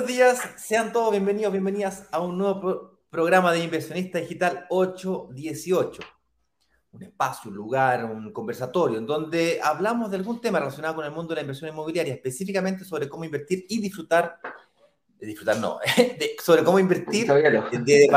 buenos días, sean todos bienvenidos, bienvenidas a un nuevo programa de Inversionista Digital 818. Un espacio, un lugar, un conversatorio en donde hablamos de algún tema relacionado con el mundo de la inversión inmobiliaria, específicamente sobre cómo invertir y disfrutar, disfrutar no, sobre cómo invertir de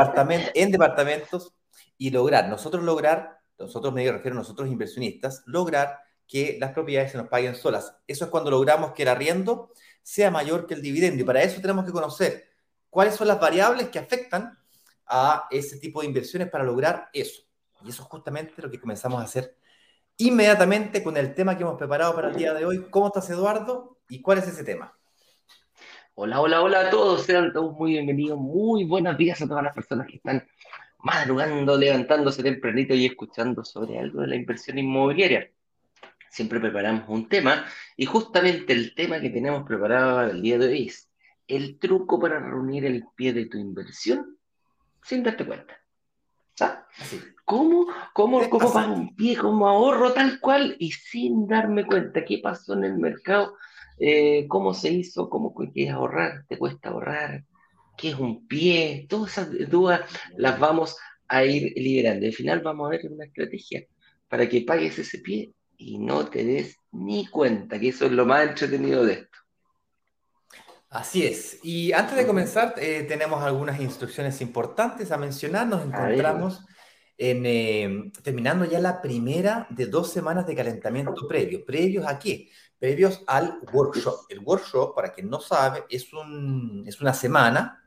en departamentos y lograr, nosotros lograr, nosotros me refiero a nosotros inversionistas, lograr que las propiedades se nos paguen solas. Eso es cuando logramos que el arriendo sea mayor que el dividendo. Y para eso tenemos que conocer cuáles son las variables que afectan a ese tipo de inversiones para lograr eso. Y eso es justamente lo que comenzamos a hacer inmediatamente con el tema que hemos preparado para el día de hoy. ¿Cómo estás, Eduardo? ¿Y cuál es ese tema? Hola, hola, hola a todos. Sean todos muy bienvenidos. Muy buenos días a todas las personas que están madrugando, levantándose tempranito y escuchando sobre algo de la inversión inmobiliaria siempre preparamos un tema y justamente el tema que tenemos preparado el día de hoy es el truco para reunir el pie de tu inversión sin darte cuenta. ¿Cómo, cómo, cómo pago un pie, cómo ahorro tal cual y sin darme cuenta qué pasó en el mercado, eh, cómo se hizo, cómo quieres ahorrar, te cuesta ahorrar, qué es un pie, todas esas dudas las vamos a ir liberando. Al final vamos a ver una estrategia para que pagues ese pie y no te des ni cuenta, que eso es lo más entretenido de esto. Así es. Y antes de comenzar, eh, tenemos algunas instrucciones importantes a mencionar. Nos encontramos en, eh, terminando ya la primera de dos semanas de calentamiento previo. ¿Previos a qué? Previos al workshop. El workshop, para quien no sabe, es, un, es una semana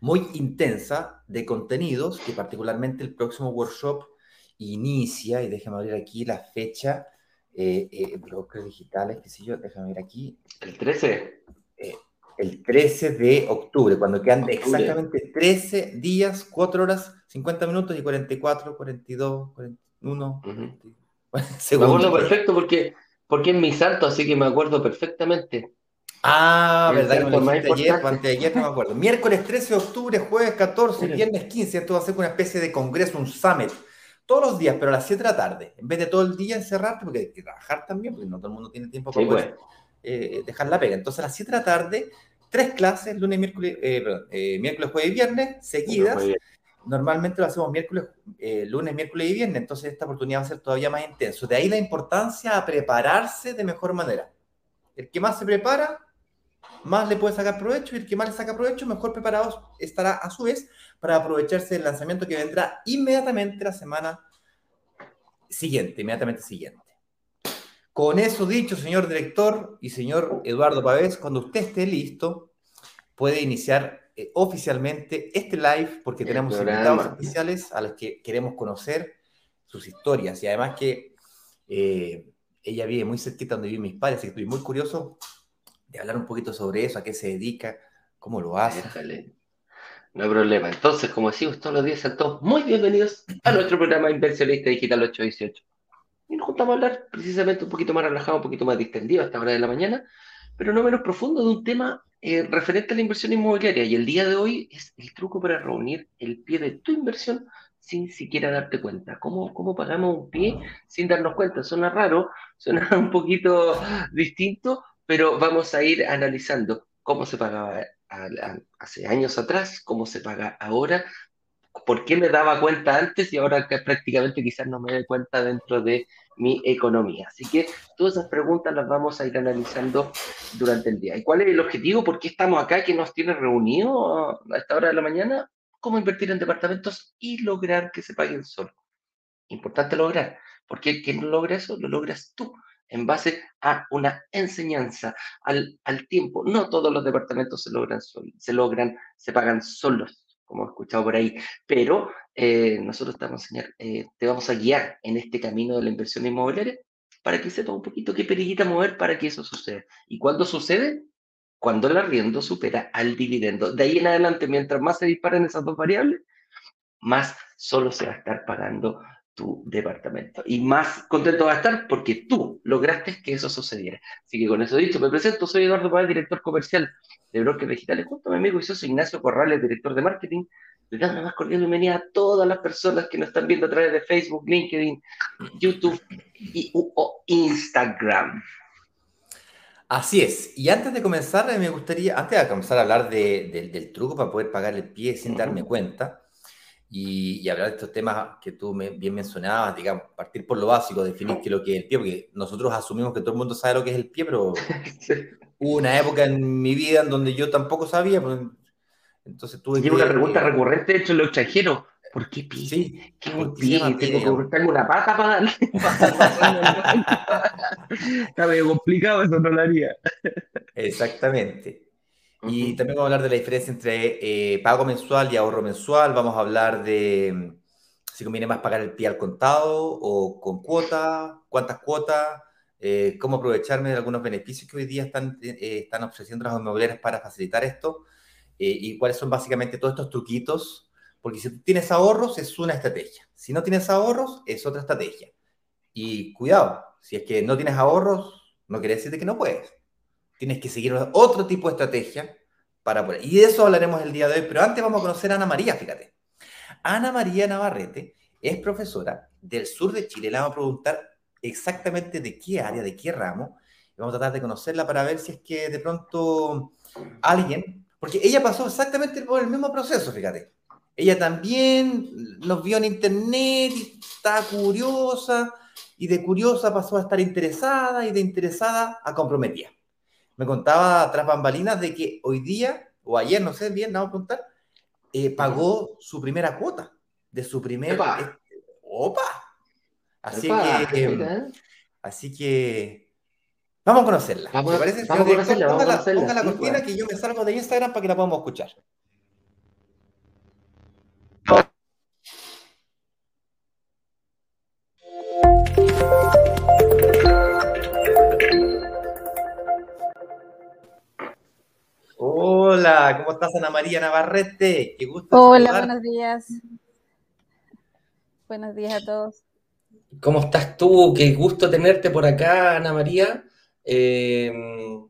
muy intensa de contenidos, que particularmente el próximo workshop inicia, y déjame abrir aquí la fecha, eh, eh, brokers digitales, qué sé yo, déjame ver aquí. ¿El 13? Eh, el 13 de octubre, cuando quedan exactamente 13 días, 4 horas, 50 minutos y 44, 42, 41 segundos. Me acuerdo perfecto porque, porque es mi salto, así que me acuerdo perfectamente. Ah, verdad que me ayer, ayer no me acuerdo. Miércoles 13 de octubre, jueves 14, viernes 15, esto va a ser una especie de congreso, un summit todos los días, pero a las 7 de la tarde, en vez de todo el día encerrarte, porque hay que trabajar también, porque no todo el mundo tiene tiempo para poder, eh, dejar la pega. Entonces a las 7 de la tarde, tres clases, lunes, miércoles, eh, perdón, eh, miércoles, jueves y viernes, seguidas. Normalmente lo hacemos miércoles, lunes, miércoles y viernes, entonces esta oportunidad va a ser todavía más intenso. De ahí la importancia a prepararse de mejor manera. El que más se prepara, más le puede sacar provecho y el que más le saca provecho, mejor preparado estará a su vez para aprovecharse del lanzamiento que vendrá inmediatamente la semana siguiente, inmediatamente siguiente. Con eso dicho, señor director y señor Eduardo Pavés, cuando usted esté listo, puede iniciar eh, oficialmente este live porque tenemos invitados especiales a los que queremos conocer sus historias y además que eh, ella vive muy cerquita donde viven mis padres, así que estoy muy curioso de hablar un poquito sobre eso, a qué se dedica, cómo lo hace. No hay problema. Entonces, como decimos todos los días, sean todos muy bienvenidos a nuestro programa Inversionista Digital 818. Y nos juntamos a hablar precisamente un poquito más relajado, un poquito más distendido a esta hora de la mañana, pero no menos profundo de un tema eh, referente a la inversión inmobiliaria. Y el día de hoy es el truco para reunir el pie de tu inversión sin siquiera darte cuenta. ¿Cómo, cómo pagamos un pie sin darnos cuenta? Suena raro, suena un poquito distinto, pero vamos a ir analizando cómo se pagaba hace años atrás, cómo se paga ahora, por qué me daba cuenta antes y ahora que prácticamente quizás no me doy cuenta dentro de mi economía. Así que todas esas preguntas las vamos a ir analizando durante el día. ¿Y cuál es el objetivo? ¿Por qué estamos acá? ¿Qué nos tiene reunido a esta hora de la mañana? ¿Cómo invertir en departamentos y lograr que se paguen solo? Importante lograr, porque quien no logra eso, lo logras tú en base a una enseñanza, al, tiempo. No todos los departamentos se logran, se logran, se pagan solos, como he escuchado por ahí, pero eh, nosotros te vamos, a enseñar, eh, te vamos a guiar en este camino de la inversión inmobiliaria para que sepas un poquito qué perillita mover para que eso suceda. ¿Y cuándo sucede? Cuando el arriendo supera al dividendo. De ahí en adelante, mientras más se disparen esas dos variables, más solo se va a estar pagando tu departamento. Y más contento va a estar porque tú lograste que eso sucediera. Así que con eso dicho, me presento, soy Eduardo Páez, director comercial de Brokers Digitales, junto a mi amigo y socio Ignacio Corrales, director de marketing. Le damos una más cordial bienvenida a todas las personas que nos están viendo a través de Facebook, LinkedIn, YouTube y o Instagram. Así es. Y antes de comenzar, me gustaría, antes de comenzar a hablar del truco para poder pagar el pie sin darme cuenta y, hablar de estos temas que tú bien mencionabas, digamos, partir por lo básico, definir qué es lo que es el pie, porque nosotros asumimos que todo el mundo sabe lo que es el pie, pero hubo una época en mi vida en donde yo tampoco sabía. Pues, entonces tuve y una pregunta recurrente hecho en los extranjeros. ¿Por qué pie? Sí, ¿Qué ¿por pie? Tengo que una pata para darle. Está medio complicado, eso no lo haría. Exactamente. Y también vamos a hablar de la diferencia entre eh, pago mensual y ahorro mensual. Vamos a hablar de mm, si conviene más pagar el pie al contado o con cuota, cuántas cuotas, eh, cómo aprovecharme de algunos beneficios que hoy día están, eh, están ofreciendo las inmobiliarias para facilitar esto y cuáles son básicamente todos estos truquitos porque si tienes ahorros es una estrategia. Si no tienes ahorros es otra estrategia. Y cuidado, si es que no tienes ahorros, no quiere decir que no puedes. Tienes que seguir otro tipo de estrategia para poder. Y de eso hablaremos el día de hoy. Pero antes vamos a conocer a Ana María, fíjate. Ana María Navarrete es profesora del sur de Chile. Le vamos a preguntar exactamente de qué área, de qué ramo. Vamos a tratar de conocerla para ver si es que de pronto alguien, porque ella pasó exactamente por el mismo proceso, fíjate. Ella también nos vio en internet estaba curiosa, y de curiosa pasó a estar interesada, y de interesada a comprometida. Me contaba tras bambalinas de que hoy día, o ayer, no sé bien, vamos a preguntar, eh, pagó su primera cuota de su primer. ¡Opa! ¡Opa! Así que. así que. Vamos a conocerla. Vamos, parece? Vamos a conocerla. Ponga, la, ponga la cortina que yo me salgo de Instagram para que la podamos escuchar. Hola, ¿cómo estás Ana María Navarrete? Qué gusto. Hola, buenos días. Buenos días a todos. ¿Cómo estás tú? Qué gusto tenerte por acá, Ana María. Em,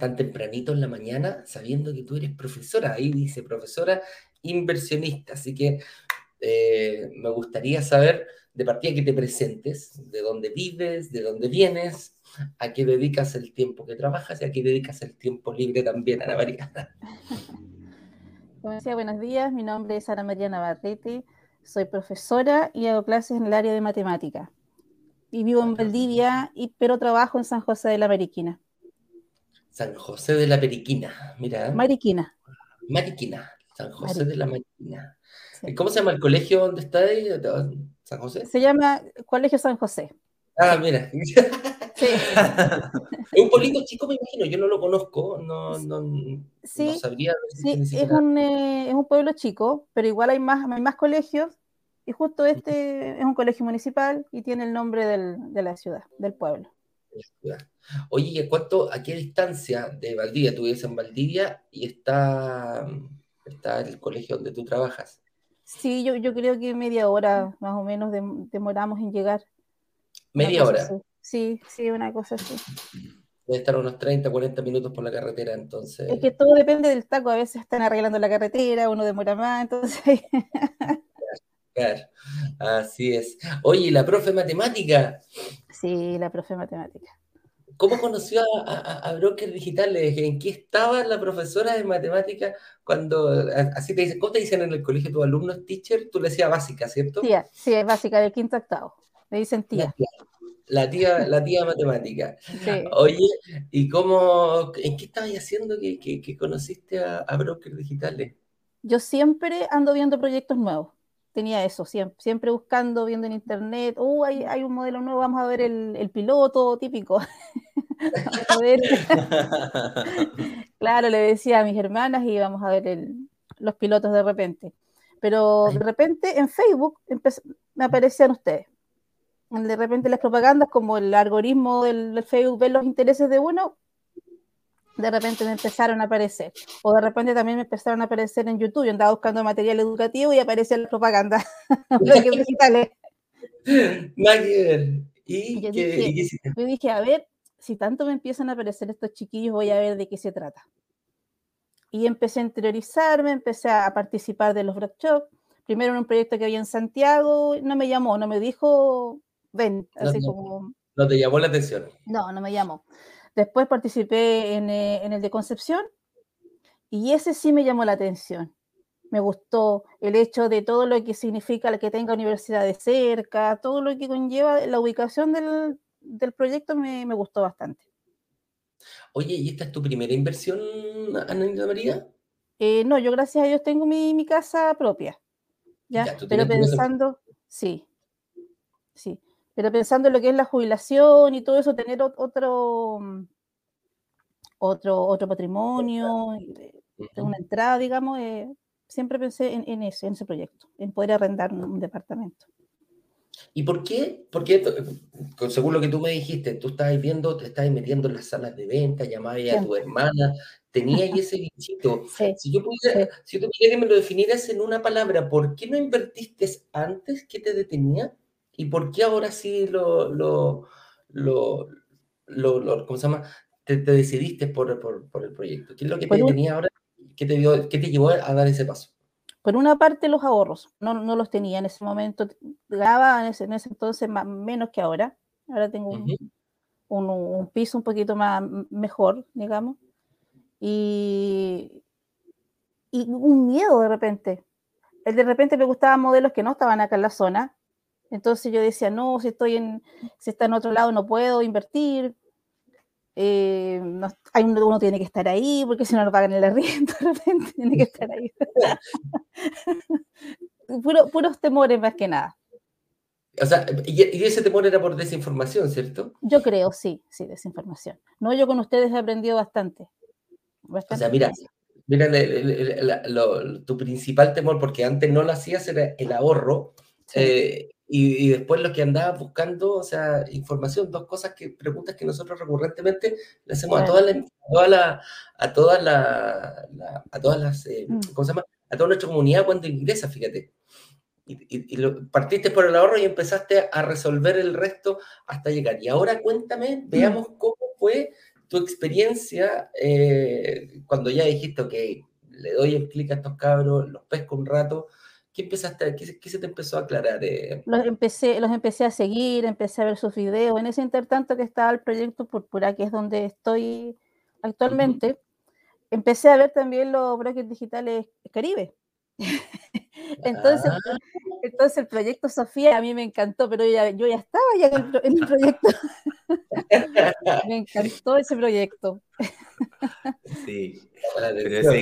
tan tempranito en la mañana, sabiendo que tú eres profesora. Ahí dice profesora inversionista. Así que eh, me gustaría saber de partida que te presentes, de dónde vives, de dónde vienes, a qué dedicas el tiempo que trabajas y a qué dedicas el tiempo libre también, Ana María. Como decía, buenos días, mi nombre es Ana María Navarrete, soy profesora y hago clases en el área de matemática. Y vivo en Valdivia, y, pero trabajo en San José de la Mariquina. San José de la Mariquina, mira. Mariquina. Mariquina, San José de la Mariquina. ¿Y cómo se llama el colegio donde está ahí? ¿San José? Se llama Colegio San José. Ah, mira. Sí. es un pueblito chico, me imagino, yo no lo conozco, no, no, sí, no sabría. Sí, es un, eh, es un pueblo chico, pero igual hay más, hay más colegios, y justo este es un colegio municipal y tiene el nombre del, de la ciudad, del pueblo. Oye, ¿y cuánto, a qué distancia de Valdivia? Tú vives en Valdivia y está, está el colegio donde tú trabajas. Sí, yo, yo creo que media hora más o menos demoramos en llegar. ¿Media hora? Sí, sí, una cosa así. Debe estar unos 30, 40 minutos por la carretera, entonces. Es que todo depende del taco. A veces están arreglando la carretera, uno demora más, entonces. claro, así es. Oye, ¿la profe matemática? Sí, la profe matemática. ¿Cómo conoció a, Broker Digitales? ¿En qué estaba la profesora de matemática cuando, así te dicen, ¿cómo te dicen en el colegio tus alumnos teacher? Tú le decías básica, ¿cierto? Sí, sí, es básica, del quinto octavo. Me dicen tía. La tía, la tía matemática. Oye, ¿y cómo, en qué estabas haciendo que, que, conociste a, a Broker Digitales? Yo siempre ando viendo proyectos nuevos tenía eso, siempre, siempre buscando, viendo en internet, uh, hay, hay, un modelo nuevo, vamos a ver el, el piloto típico. a ver. claro, le decía a mis hermanas y vamos a ver el, los pilotos de repente. Pero de repente en Facebook me aparecían ustedes. De repente las propagandas, como el algoritmo del, del Facebook ve los intereses de uno, de repente me empezaron a aparecer. O de repente también me empezaron a aparecer en YouTube. Yo andaba buscando material educativo y aparecía la propaganda. ¿Y, yo, dije, yo dije, a ver, si tanto me empiezan a aparecer estos chiquillos, voy a ver de qué se trata. Y empecé a interiorizarme, empecé a participar de los workshops. Primero en un proyecto que había en Santiago, no me llamó, no me dijo, ven, así no, como... No te llamó la atención. No, no me llamó. Después participé en, eh, en el de Concepción y ese sí me llamó la atención me gustó el hecho de todo lo que significa que tenga universidades cerca, todo lo que conlleva la ubicación del, proyecto me, gustó bastante. Oye, ¿y esta es tu primera inversión, Ana María? Eh, no, yo gracias a Dios tengo mi, casa propia. ¿ya? pero pensando, sí, sí, pero pensando en lo que es la jubilación y todo eso, tener otro, otro, otro patrimonio, una entrada, digamos, eh, siempre pensé en, ese, en ese proyecto, en poder arrendar un, departamento. ¿Y por qué? Porque, según lo que tú me dijiste, tú estabas viendo, te estabas metiendo en las salas de venta, llamabas a tu hermana, tenías ese bichito. Si yo pudiera, si tú que me lo definieras en una palabra, ¿por qué no invertiste antes que te detenía? ¿Y por qué ahora sí lo, lo, lo, lo, ¿cómo se llama? Te, decidiste por, por, por, el proyecto. ¿Qué es lo que te detenía ahora ¿Qué te, dio, qué te llevó a dar ese paso? Por una parte, los ahorros. No, no los tenía en ese momento. Ganaba en ese, en ese entonces más, menos que ahora. Ahora tengo un, un, piso un poquito más mejor, digamos. Y, y un miedo de repente. El de repente me gustaban modelos que no estaban acá en la zona. Entonces yo decía, no, si estoy en, si está en otro lado no puedo invertir, eh, hay uno, tiene que estar ahí porque si no lo pagan el arriendo, de repente tiene que estar ahí. puros temores más que nada. O sea, y, ese temor era por desinformación, ¿cierto? Yo creo, sí, sí, desinformación. No, yo con ustedes he aprendido bastante. o sea, mira, mira tu principal temor, porque antes no lo hacías, era el ahorro. Eh, y, después lo que andaba buscando, o sea, información, dos cosas que, preguntas que nosotros recurrentemente le hacemos a todas las, a todas las, a todas las, eh, mm. ¿cómo se llama? A toda nuestra comunidad cuando ingresa, fíjate. Y, lo, partiste por el ahorro y empezaste a resolver el resto hasta llegar. Y ahora cuéntame, mm. veamos cómo fue tu experiencia eh, cuando ya dijiste, ok, le doy el clic a estos cabros, los pesco un rato, ¿Qué, empezaste, qué, se te empezó a aclarar? Los, empecé, los empecé a seguir, empecé a ver sus videos. En ese intertanto que estaba el proyecto Purpura, que es donde estoy actualmente, empecé a ver también los brokers digitales Caribe. entonces, ah. entonces el proyecto Sofía a mí me encantó, pero yo ya, estaba ya en el, proyecto. me encantó ese proyecto. sí, pero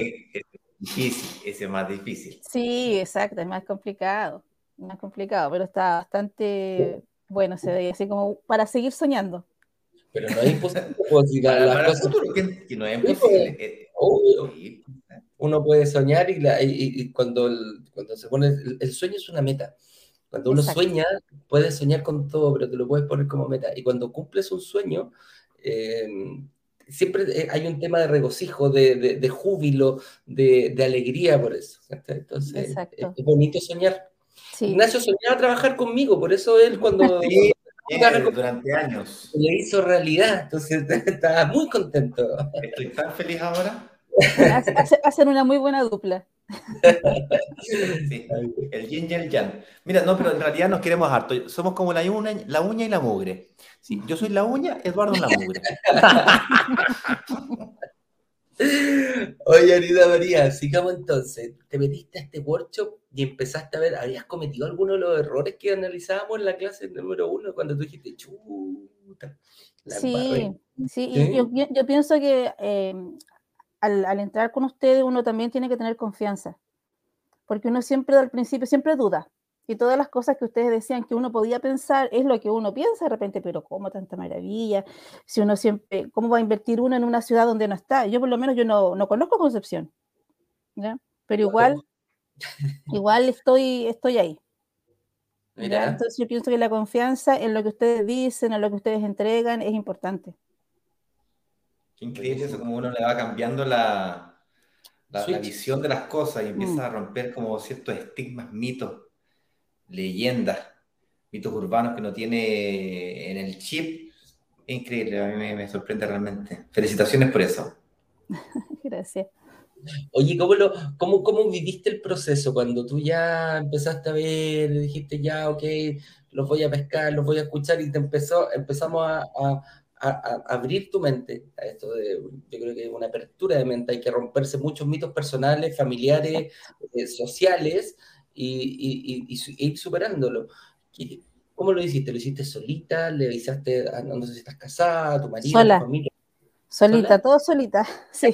difícil, ese es más difícil. Sí, exacto, es más complicado, más complicado, pero está bastante bueno, se ve así como para seguir soñando. Pero no es imposible. Pues, para, el futuro, que, no es imposible. Eh, uno puede soñar y, y, cuando, cuando se pone, el, sueño es una meta. Cuando uno sueña, puedes soñar con todo, pero te lo puedes poner como meta. Y cuando cumples un sueño, eh, siempre eh, hay un tema de regocijo, de, júbilo, de, alegría por eso. Entonces, es bonito soñar. Ignacio soñaba trabajar conmigo, por eso él cuando... durante años. Le hizo realidad, entonces estaba muy contento. Estoy tan feliz ahora. Hacen una muy buena dupla. el yin y el yang. Mira, no, pero en realidad nos queremos harto. Somos como la uña, la uña y la mugre. Sí, yo soy la uña, Eduardo la mugre. Oye, Anita María, sigamos entonces. Te metiste a este workshop y empezaste a ver, ¿habías cometido alguno de los errores que analizábamos en la clase número uno cuando tú dijiste, chuta? Sí, sí, yo, pienso que eh, al, entrar con ustedes uno también tiene que tener confianza, porque uno siempre al principio siempre duda. Y todas las cosas que ustedes decían que uno podía pensar es lo que uno piensa de repente, pero ¿cómo tanta maravilla? Si uno siempre, ¿cómo va a invertir uno en una ciudad donde no está? Yo por lo menos yo no, no conozco Concepción, ¿ya? Pero igual, igual estoy, estoy ahí. Entonces yo pienso que la confianza en lo que ustedes dicen, en lo que ustedes entregan, es importante increíble eso, como uno le va cambiando la, la, visión de las cosas y empieza mm. a romper como ciertos estigmas, mitos, leyendas, mitos urbanos que no tiene en el chip. increíble, a mí me, sorprende realmente. Felicitaciones por eso. Gracias. Oye, ¿cómo, lo, cómo, ¿cómo viviste el proceso cuando tú ya empezaste a ver, dijiste ya, ok, los voy a pescar, los voy a escuchar y te empezó, empezamos a, abrir tu mente a esto de, yo creo que una apertura de mente, hay que romperse muchos mitos personales, familiares, eh, sociales y, ir superándolo. ¿Cómo lo hiciste? ¿Lo hiciste solita? ¿Le avisaste, a, no sé si estás casada, tu marido, tu familia? Solita, todo solita. Sí.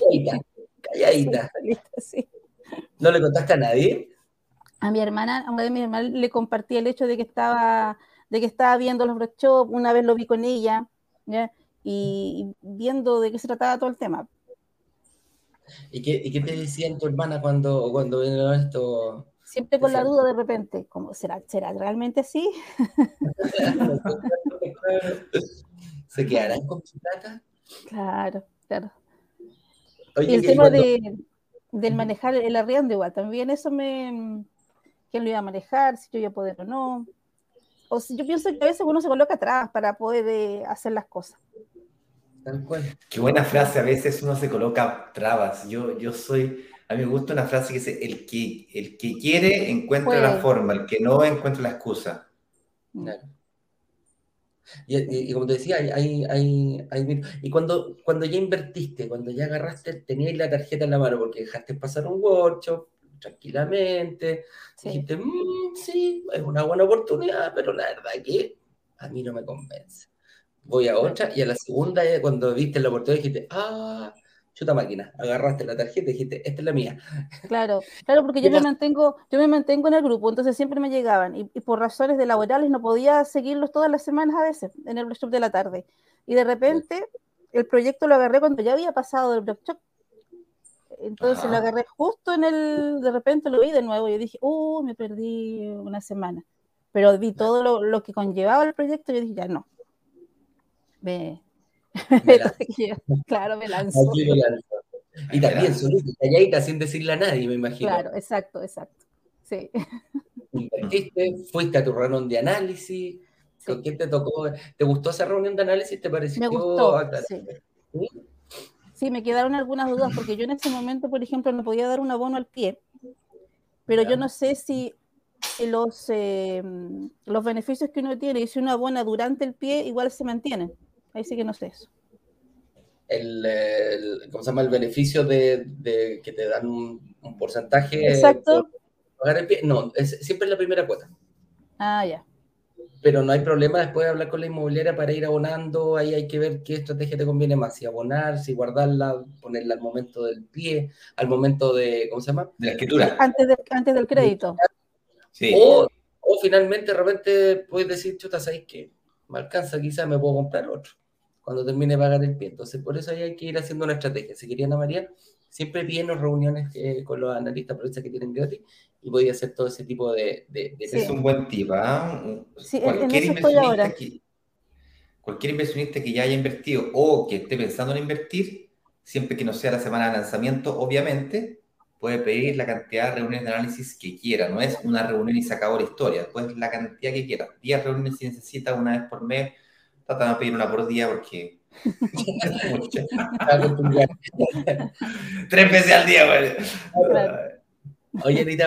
Calladita, Sí, ¿No le contaste a nadie? A mi hermana, a una de mis hermanas le compartí el hecho de que estaba, de que estaba viendo los workshops, una vez lo vi con ella, Y, viendo de qué se trataba todo el tema. ¿Y qué, y qué te decía tu hermana cuando, cuando vino esto? Siempre con la duda de repente, ¿cómo será, será realmente así? ¿Se quedarán con su plata? Claro, claro. y el tema de, del manejar el arriendo igual, también eso me... ¿Quién lo iba a manejar? Si yo iba a poder o no. O si yo pienso que a veces uno se coloca atrás para poder eh, hacer las cosas. Qué buena frase, a veces uno se coloca trabas. Yo, yo soy, a mí me gusta una frase que dice, el que, el que quiere encuentra la forma, el que no encuentra la excusa. Claro. Y, como te decía, hay, hay, hay, y cuando, cuando ya invertiste, cuando ya agarraste, tenías la tarjeta en la mano porque dejaste pasar un workshop tranquilamente, dijiste, mm, sí, es una buena oportunidad, pero la verdad que a mí no me convence. Voy a otra y a la segunda, cuando viste la oportunidad, dijiste, ah, chuta máquina, agarraste la tarjeta y dijiste, esta es la mía. Claro, claro, porque yo me mantengo, yo me mantengo en el grupo, entonces siempre me llegaban y, por razones de laborales no podía seguirlos todas las semanas a veces en el workshop de la tarde. Y de repente el proyecto lo agarré cuando ya había pasado del workshop. Entonces lo agarré justo en el, de repente lo vi de nuevo y yo dije, uh, me perdí una semana. Pero vi todo lo, lo que conllevaba el proyecto y yo dije, ya no. Me, claro, me lanzó. Y también solita, calladita, sin decirle a nadie, me imagino. Claro, exacto, exacto. Sí. fuiste a tu reunión de análisis. ¿Con quién te tocó? ¿Te gustó esa reunión de análisis? ¿Te pareció? Me gustó, sí. Me quedaron algunas dudas porque yo en ese momento, por ejemplo, no podía dar un abono al pie, pero yo no sé si los, eh, los beneficios que uno tiene y si uno abona durante el pie igual se mantienen. Ahí sí que no sé eso. El, ¿cómo se llama? El beneficio de, que te dan un, porcentaje. Exacto. pagar el pie. No, es siempre la primera cuota. Ah, ya. Pero no hay problema después de hablar con la inmobiliaria para ir abonando. Ahí hay que ver qué estrategia te conviene más. Si abonar, si guardarla, ponerla al momento del pie, al momento de. ¿Cómo se llama? De la escritura. Antes, antes del crédito. Sí. O, finalmente de repente puedes decir, chuta, ¿sabes qué? Me alcanza, quizás me puedo comprar otro cuando termine de pagar el pie. Entonces, por eso ahí hay que ir haciendo una estrategia. Si querían a María, siempre vienen reuniones eh, con los analistas provincias que tienen gratis y voy a hacer todo ese tipo de... Es un buen tip, ¿ah? cualquier, inversionista que, cualquier inversionista que ya haya invertido o que esté pensando en invertir, siempre que no sea la semana de lanzamiento, obviamente, puede pedir la cantidad de reuniones de análisis que quiera. No es una reunión y se acabó la historia, pues la cantidad que quiera. 10 reuniones si necesita una vez por mes Trata de pedir una por día porque. Tres veces al día, güey. Oye, Anita,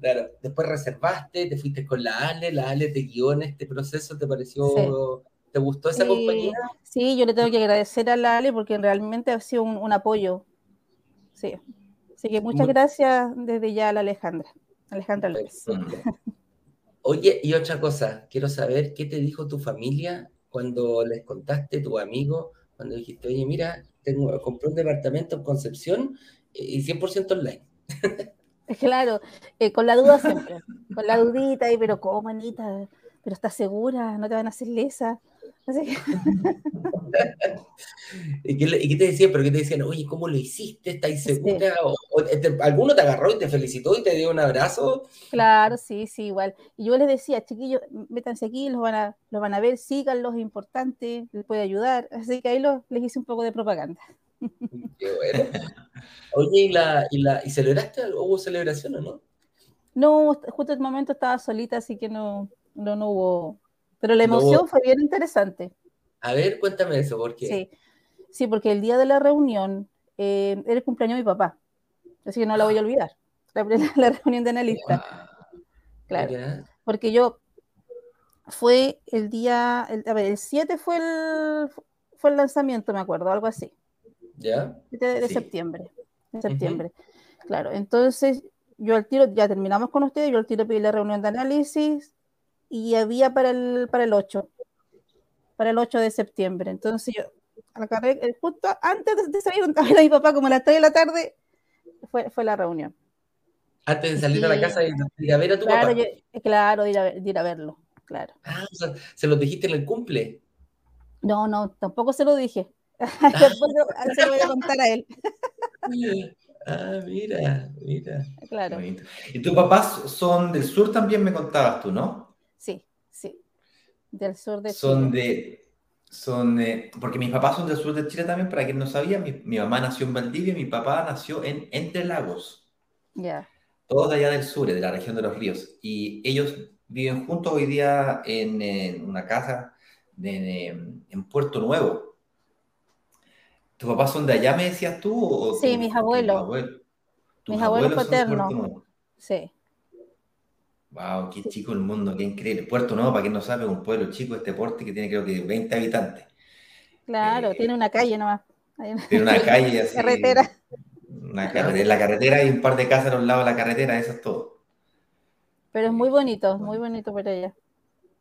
claro, después reservaste, te fuiste con la Ale, la Ale te guió en este proceso, ¿te pareció, te gustó esa compañía? Sí, yo le tengo que agradecer a la Ale porque realmente ha sido un, apoyo. Sí. Así que muchas gracias desde ya a la Alejandra, Alejandra López. Oye, y otra cosa, quiero saber qué te dijo tu familia cuando les contaste, tu amigo, cuando dijiste, oye, mira, tengo, compré un departamento en Concepción eh, y 100% online. Claro, eh, con la duda siempre, con la dudita, y, pero ¿cómo, Anita? ¿Pero estás segura? ¿No te van a hacer lesa? ¿Y, qué, ¿Y, qué, te decían? ¿Pero qué te decían? Oye, ¿cómo lo hiciste? ¿Estás segura? ¿O, ¿Alguno te agarró y te felicitó y te dio un abrazo? Claro, sí, sí, igual. Y yo les decía, chiquillos, métanse aquí, los van a, los van a ver, síganlos, es importante, les puede ayudar. Así que ahí les hice un poco de propaganda. Qué bueno. Oye, ¿y, la, y, la, ¿y celebraste? ¿Hubo celebración o no? No, justo en el momento estaba solita, así que no, no, no hubo pero la emoción fue bien interesante. A ver, cuéntame eso, ¿por qué? Sí, sí porque el día de la reunión eh, era el cumpleaños de mi papá, así que no la voy a olvidar, la, reunión de analistas. Claro, porque yo fue el día, a ver, el 7 fue el, fue el lanzamiento, me acuerdo, algo así. ¿Ya? De, septiembre. De septiembre. Claro, entonces yo al tiro, ya terminamos con ustedes, yo al tiro pedí la reunión de análisis y había para el, para el 8, para el 8 de septiembre. Entonces yo, a la carrera, justo antes de salir a ver a mi papá, como a las 3 de la tarde, fue, fue la reunión. Antes de salir a la casa y ir a ver a tu claro, papá. claro, de ir, a, ir a verlo, claro. Ah, o sea, ¿se lo dijiste en el cumple? No, no, tampoco se lo dije. Después se lo voy a contar a él. Ah, mira, mira. Claro. ¿Y tus papás son del sur también, me contabas tú, no? Sí, sí. Del sur de Son de. Son porque mis papás son del sur de Chile también, para quien no sabía, mi, mamá nació en Valdivia y mi papá nació en Entre Lagos. Ya. Todos de allá del sur, de la región de los ríos. Y ellos viven juntos hoy día en, una casa en Puerto Nuevo. ¿Tus papás son de allá, me decías tú? sí, mis abuelos. mis abuelos, paternos. Sí. Wow, qué chico el mundo, qué increíble. Puerto Nuevo, para quien no sabe, es un pueblo chico, este porte que tiene creo que 20 habitantes. Claro, tiene una calle nomás. Tiene una calle así. carretera. Una carretera. La carretera hay un par de casas a los lados de la carretera, eso es todo. Pero es muy bonito, muy bonito por allá.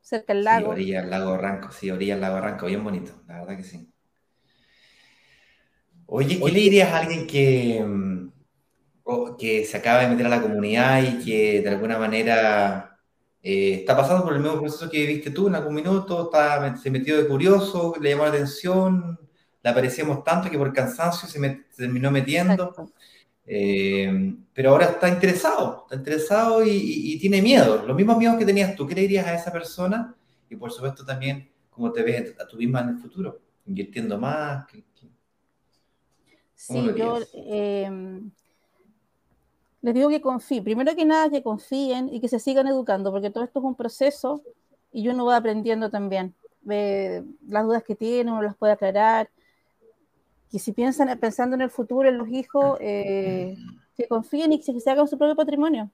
Cerca del lago. Sí, orilla del lago Ranco, sí, orilla del lago Ranco, bien bonito, la verdad que sí. Oye, ¿qué le dirías a alguien que, mm, que se acaba de meter a la comunidad y que de alguna manera eh, está pasando por el mismo proceso que viste tú en algún minuto, se metió de curioso, le llamó la atención, le aparecíamos tanto que por cansancio se, terminó metiendo, eh, pero ahora está interesado, está interesado y, tiene miedo, los mismos miedos que tenías tú, ¿qué le dirías a esa persona? Y por supuesto también cómo te ves a tu misma en el futuro, invirtiendo más, Sí, yo em, les digo que confíen. Primero que nada, que confíen y que se sigan educando, porque todo esto es un proceso y uno va aprendiendo también. las dudas que tienen, uno las puede aclarar. Y si piensan pensando en el futuro, en los hijos, eh, que confíen y que se hagan su propio patrimonio.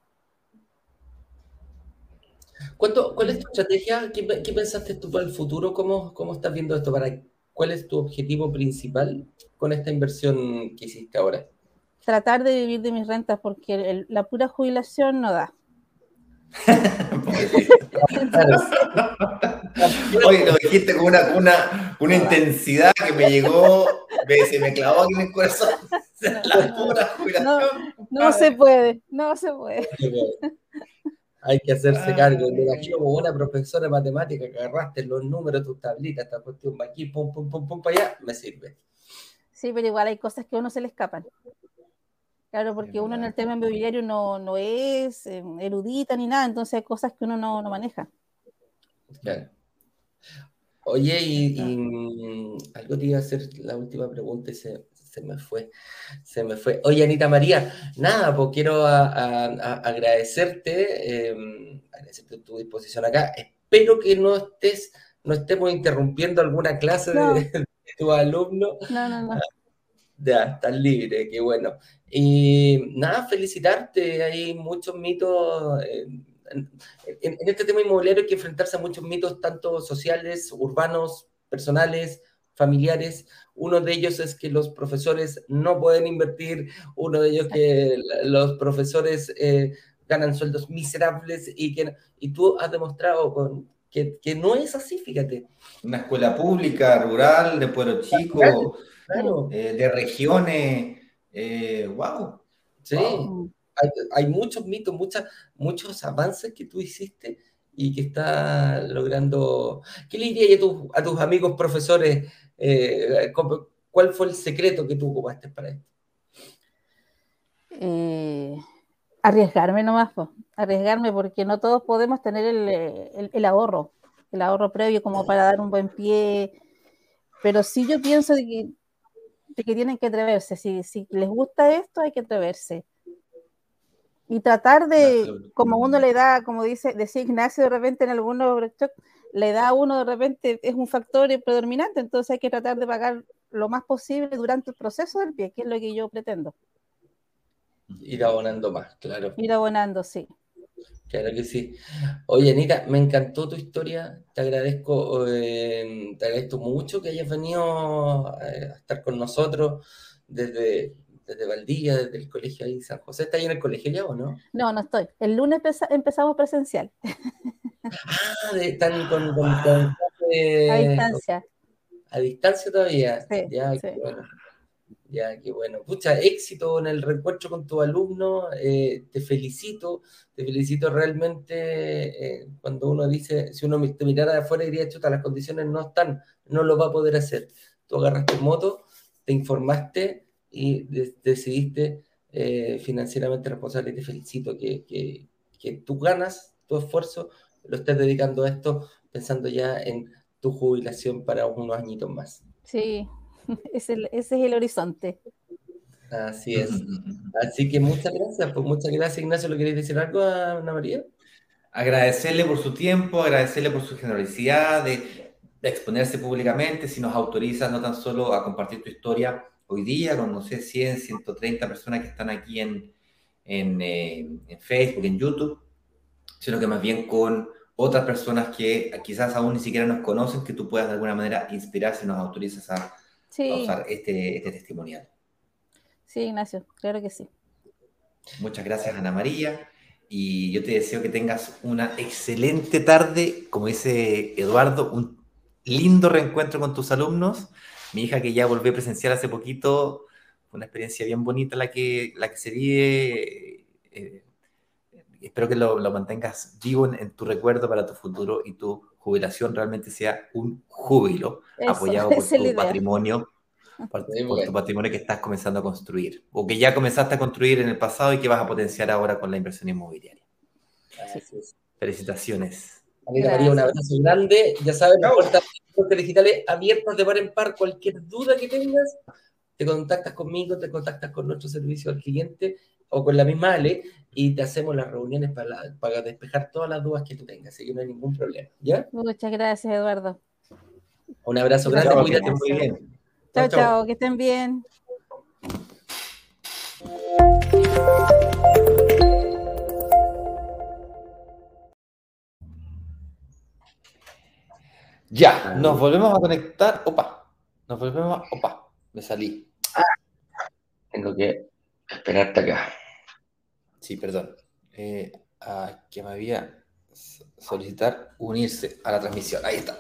¿Cuál es tu estrategia? ¿Qué, pensaste tú para el futuro? ¿Cómo, ¿Cómo estás viendo esto? ¿Para ¿Cuál es tu objetivo principal con esta inversión que hiciste ahora? Tratar de vivir de mis rentas porque la pura jubilación no da. Oye, lo dijiste con una, una, una intensidad que me llegó, se me clavó aquí en el corazón. La pura jubilación. no se puede, no se puede hay que hacerse cargo. Me imagino como una profesora de matemática que agarraste los números, tus tablitas, esta cuestión va aquí, pum, pum, pum, pum, para allá, me sirve. Sí, pero igual hay cosas que a uno se le escapan. Claro, porque uno en el tema inmobiliario no, no es eh, erudita ni nada, entonces hay cosas que uno no, no maneja. Claro. Oye, y, y, algo te iba a hacer la última pregunta y se, se me fue, se me fue. Oye, Anita María, nada, pues quiero agradecerte, em, agradecerte tu disposición acá. Espero que no estés, no estemos interrumpiendo alguna clase de, tu alumno. No, no, no. Ya, estás libre, qué bueno. Y nada, felicitarte, hay muchos mitos. en, en, este tema inmobiliario hay que enfrentarse a muchos mitos, tanto sociales, urbanos, personales, familiares. Uno de ellos es que los profesores no pueden invertir, uno de ellos que los profesores eh, ganan sueldos miserables y que y tú has demostrado con, que, que, no es así, fíjate. Una escuela pública, rural, de pueblo chico, eh, de regiones, wow. Eh, sí, Hay, hay, muchos mitos, muchas, muchos avances que tú hiciste y que está logrando. ¿Qué le diría a tus, a tus amigos profesores? Eh, ¿Cuál fue el secreto que tú ocupaste para esto? Eh, arriesgarme nomás, arriesgarme porque no todos podemos tener el, ahorro, el ahorro previo como para dar un buen pie, pero sí yo pienso de que, que tienen que atreverse, si, si les gusta esto hay que atreverse. Y tratar de, como uno le da, como dice, decía Ignacio de repente en algunos le da a uno de repente, es un factor predominante, entonces hay que tratar de pagar lo más posible durante el proceso del pie, que es lo que yo pretendo. Ir abonando más, claro. Ir abonando, sí. Claro que sí. Oye, Anita, me encantó tu historia. Te agradezco, eh, te agradezco mucho que hayas venido a, estar con nosotros desde, desde Valdivia, desde el colegio ahí San José. ¿Está ahí en el colegio ya o no? No, no estoy. El lunes empezamos presencial. Ah, están con, con, a distancia. A distancia todavía. Sí, ya, sí. bueno. Ya, qué bueno. Pucha, éxito en el reencuentro con tu alumno. Eh, te felicito. Te felicito realmente. Eh, cuando uno dice, si uno te mirara de afuera diría, chuta, las condiciones no están, no lo va a poder hacer. Tú agarraste moto, te informaste y decidiste eh, financieramente responsable. Y te felicito que, que, que tú ganas, tu esfuerzo, lo estés dedicando a esto pensando ya en tu jubilación para unos añitos más. Sí, ese, es el horizonte. Así es. Así que muchas gracias, pues muchas gracias Ignacio. ¿Lo queréis decir algo a Ana María? Agradecerle por su tiempo, agradecerle por su generosidad de, exponerse públicamente, si nos autorizas no tan solo a compartir tu historia hoy día con, no sé, 100, 130 personas que están aquí en, en, eh, en Facebook, en YouTube, sino que más bien con otras personas que quizás aún ni siquiera nos conocen, que tú puedas de alguna manera inspirar si nos autorizas a, usar este, este, testimonial. Sí, Ignacio, claro que sí. Muchas gracias, Ana María. Y yo te deseo que tengas una excelente tarde, como dice Eduardo, un lindo reencuentro con tus alumnos. Mi hija que ya volvió a presenciar hace poquito, una experiencia bien bonita la que, la que se vive. Eh, espero que lo, mantengas vivo en, tu recuerdo para tu futuro y tu jubilación realmente sea un júbilo apoyado por tu patrimonio, por, tu patrimonio que estás comenzando a construir o que ya comenzaste a construir en el pasado y que vas a potenciar ahora con la inversión inmobiliaria. Felicitaciones. María, un abrazo grande. Ya sabes, las puertas digitales abiertas de par en par. Cualquier duda que tengas, te contactas conmigo, te contactas con nuestro servicio al cliente o con la misma Ale y te hacemos las reuniones para, para despejar todas las dudas que tú tengas, así que no hay ningún problema. ¿Ya? Muchas gracias, Eduardo. Un abrazo grande, cuídate muy bien. Chao, chao, que estén bien. Ya, nos volvemos a conectar. Opa, nos volvemos a. Opa, me salí. Tengo que esperarte acá. Sí, perdón. Eh, que me había solicitar unirse a la transmisión. Ahí está.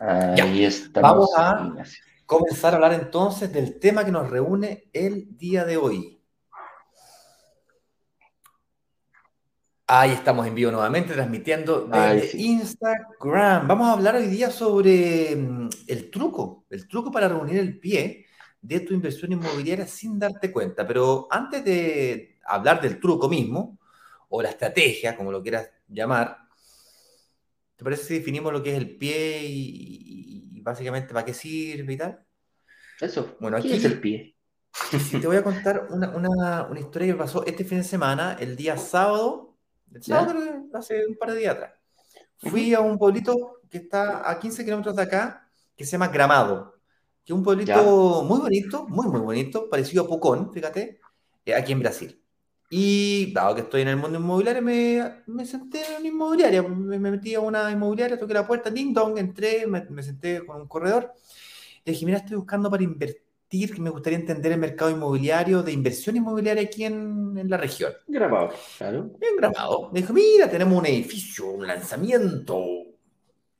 Ahí está. Vamos a comenzar a hablar entonces del tema que nos reúne el día de hoy. Ahí estamos en vivo nuevamente, transmitiendo desde Instagram. Vamos a hablar hoy día sobre mm, el truco, el truco para reunir el pie de tu inversión inmobiliaria sin darte cuenta. Pero antes de hablar del truco mismo, o la estrategia, como lo quieras llamar, ¿te parece si definimos lo que es el pie y, básicamente para qué sirve y tal? Eso, bueno, aquí es el pie. Te voy a contar una, historia que pasó este fin de semana, el día sábado, el sábado hace un par de días atrás. Fui a un pueblito que está a 15 kilómetros de acá, que se llama Gramado que es un pueblito muy bonito, muy, muy bonito, parecido a Pucón, fíjate, eh, aquí en Brasil. Y dado que estoy en el mundo inmobiliario, me, me senté en una inmobiliaria, me, metí a una inmobiliaria, toqué la puerta, ding dong, entré, me, senté con un corredor. Le dije, mira, estoy buscando para invertir, que me gustaría entender el mercado inmobiliario, de inversión inmobiliaria aquí en, en la región. Grabado, claro. Bien grabado. Me dijo, mira, tenemos un edificio, un lanzamiento,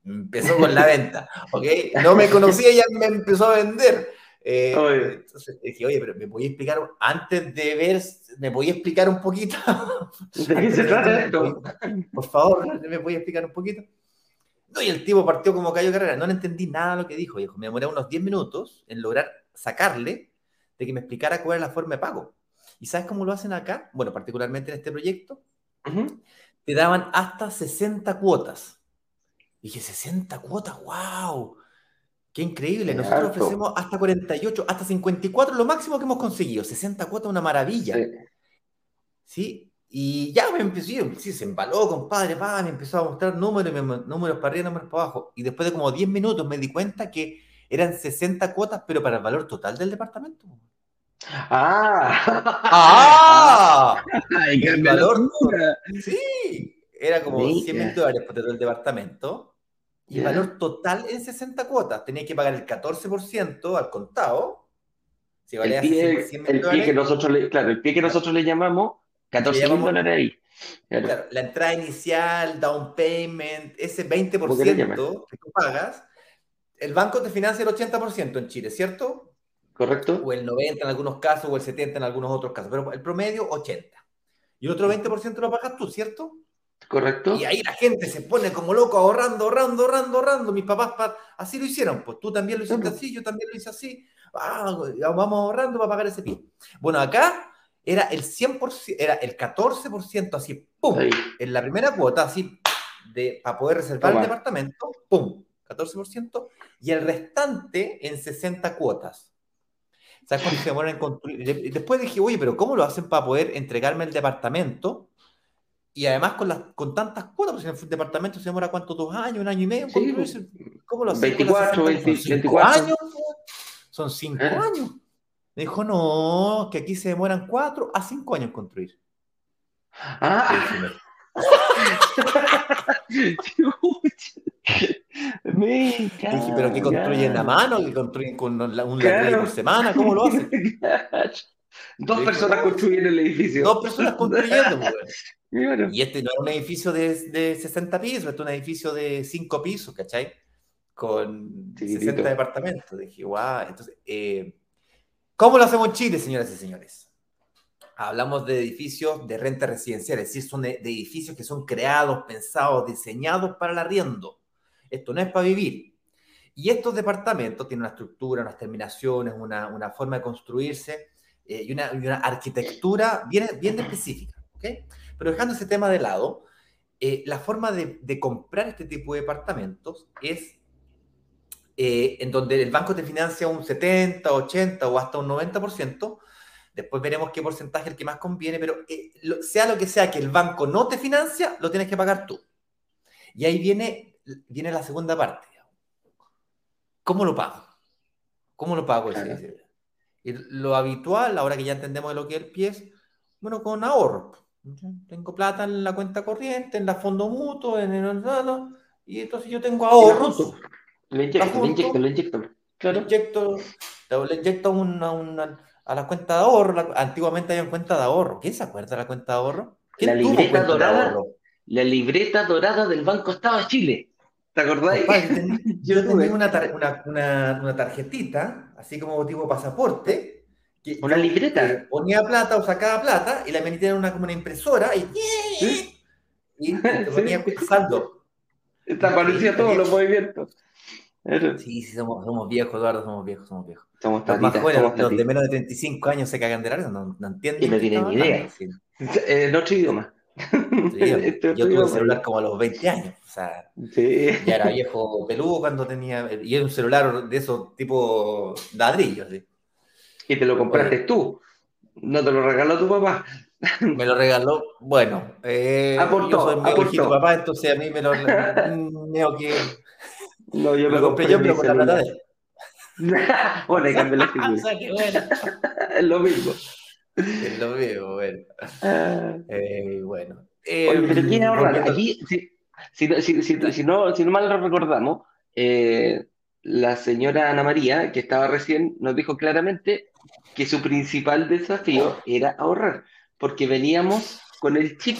empezó con la venta, ¿ok? No me conocía y ya me empezó a vender. Eh, entonces dije, oye, pero ¿me podía explicar antes de ver, me podía explicar un poquito? ¿De qué se trata esto? Por favor, ¿me podía explicar un poquito? No, y el tipo partió como cayó carrera, no le entendí nada de lo que dijo, dijo, me demoré unos 10 minutos en lograr sacarle de que me explicara cuál es la forma de pago. ¿Y sabes cómo lo hacen acá? Bueno, particularmente en este proyecto, te daban hasta 60 cuotas. Dije, 60 cuotas, wow. Qué increíble. Nosotros ofrecemos hasta 48, hasta 54, lo máximo que hemos conseguido. 60 cuotas, una maravilla. Sí. Y ya me empezó, sí, se embaló, compadre, pa, me empezó a mostrar números, números para arriba, números para abajo. Y después de como 10 minutos me di cuenta que eran 60 cuotas, pero para el valor total del departamento. Ah. ah, el valor, sí, era como 100 mil dólares por todo el departamento. Y el valor total en 60 cuotas. Tenía que pagar el 14% al contado. Si valía el pie, 100 el pie que nosotros le, claro, el pie que nosotros le llamamos 14 mil dólares ahí. Claro. la entrada inicial, down payment, ese 20% que tú pagas, el banco te financia el 80% en Chile, ¿cierto? Correcto. O el 90% en algunos casos, o el 70% en algunos otros casos, pero el promedio 80%. Y el otro 20% lo pagas tú, ¿cierto? Correcto. Y ahí la gente se pone como loco ahorrando, ahorrando, ahorrando, ahorrando. Mis papás así lo hicieron, pues tú también lo hiciste así, yo también lo hice así. Ah, vamos ahorrando para pagar ese pie. Bueno, acá era el 100%, era el 14% así, ¡pum! En la primera cuota, así, de, para poder reservar el departamento, ¡pum! 14%, y el restante en 60 cuotas. ¿Sabes cuánto se demoran en construir? Después dije, oye, pero ¿cómo lo hacen para poder entregarme el departamento? Y además con, las, con tantas cuotas, porque en el departamento se demora cuánto, dos años, un año y medio. ¿Cómo lo hacen? 24, 24 años. Son cinco ¿Eh? años. Me dijo, no, que aquí se demoran cuatro a cinco años en construir. Ah. Dije, pero que construyen a mano, que construyen con un claro. por semana, ¿cómo lo hacen? Dos personas construyen el edificio. Dos personas construyendo, pues, Y este no es un edificio de, de 60 pisos, este es un edificio de 5 pisos, ¿cachai? Con 60 departamentos. Dije, guau, entonces, eh, ¿Cómo lo hacemos en Chile, señoras y señores? Hablamos de edificios de renta residencial, es decir, son de, edificios que son creados, pensados, diseñados para el arriendo. Esto no es para vivir. Y estos departamentos tienen una estructura, unas terminaciones, una, forma de construirse eh, y, una, arquitectura bien, bien específica. ¿okay? Pero dejando ese tema de lado, eh, la forma de, de, comprar este tipo de departamentos es eh, en donde el banco te financia un 70, 80 o hasta un 90%. Después veremos qué porcentaje es el que más conviene, pero eh, sea lo que sea que el banco no te financia, lo tienes que pagar tú. Y ahí viene, viene la segunda parte. ¿Cómo lo pago? ¿Cómo lo pago? Y lo habitual, ahora que ya entendemos de lo que es el pie, es, bueno, con ahorro. Tengo plata en la cuenta corriente, en la fondo mutuo, en el... Y entonces yo tengo ahorros. Le inyecto, le inyecto, le inyecto. Claro. Le inyecto, le inyecto una, una, a la cuenta de ahorro. antiguamente había cuenta de ahorro. ¿Quién se acuerda de la cuenta de ahorro? La libreta dorada. La libreta dorada del Banco Estado de Chile. ¿Te acordáis? yo tenía una, una, una, tarjetita, así como tipo pasaporte. Que una libreta. ponía plata o sacaba plata y la metía en una, como una impresora y, y te ponía saldo. Te aparecía todos los movimientos. Sí, sí, somos, somos, viejos, Eduardo, somos viejos, somos viejos. Somos los más jóvenes, los de menos de 35 años se cagan de la no, no entienden. Y no tienen ni idea. En otro idioma. Este yo, tuve un celular como a los 20 años. O sea, sí. ya era viejo peludo cuando tenía. Y era un celular de esos tipo ladrillos. ¿sí? Y te lo compraste tú. No te lo regaló tu papá. Me lo regaló, bueno, eh, aportó, yo soy mi papá, entonces a mí me lo veo que no, yo me lo compré yo, pero por la plata de bueno, y cambié la figura. es lo mismo. Es lo mismo, bueno. Ah. Eh, bueno. Oye, pero ¿quién em, ahorra? Aquí, si, si, si, si, no, si no mal recordamos, eh, la señora Ana María, que estaba recién, nos dijo claramente que su principal desafío era ahorrar, porque veníamos con el chip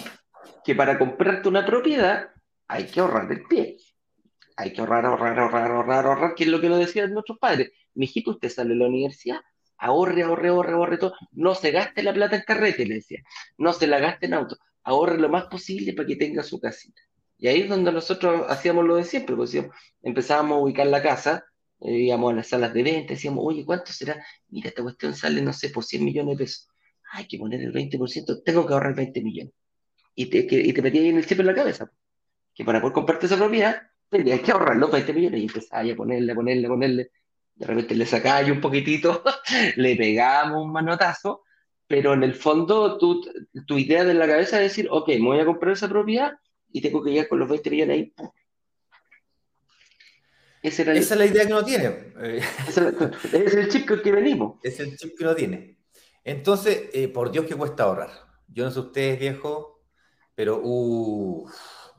que para comprarte una propiedad hay que ahorrar del pie hay que ahorrar, ahorrar, ahorrar, ahorrar, ahorrar, que es lo que nos decían nuestros padres. Mijito, usted sale de la universidad, ahorre, ahorre, ahorre, ahorre todo. No se gaste la plata en carrete, le decía. No se la gaste en auto. Ahorre lo más posible para que tenga su casita. Y ahí es donde nosotros hacíamos lo de siempre, pues empezábamos a ubicar la casa, eh, íbamos a las salas de venta, decíamos, oye, ¿cuánto será? Mira, esta cuestión sale, no sé, por 100 millones de pesos. Hay que poner el 20%, tengo que ahorrar 20 millones. Y te, y te metías ahí en el chip en la cabeza, que para poder comprarte esa propiedad, tenía que ahorrar los 20 millones y empezaba a ponerle, ponerle, ponerle. De repente le sacaba un poquitito, le pegábamos un manotazo, pero en el fondo tu, tu idea de la cabeza es decir, ok, me voy a comprar esa propiedad y tengo que llegar con los 20 millones ahí. Esa, es la idea que uno tiene. es el chip que venimos. Es el chip que uno tiene. Entonces, eh, por Dios que cuesta ahorrar. Yo no sé ustedes, viejo, pero uh,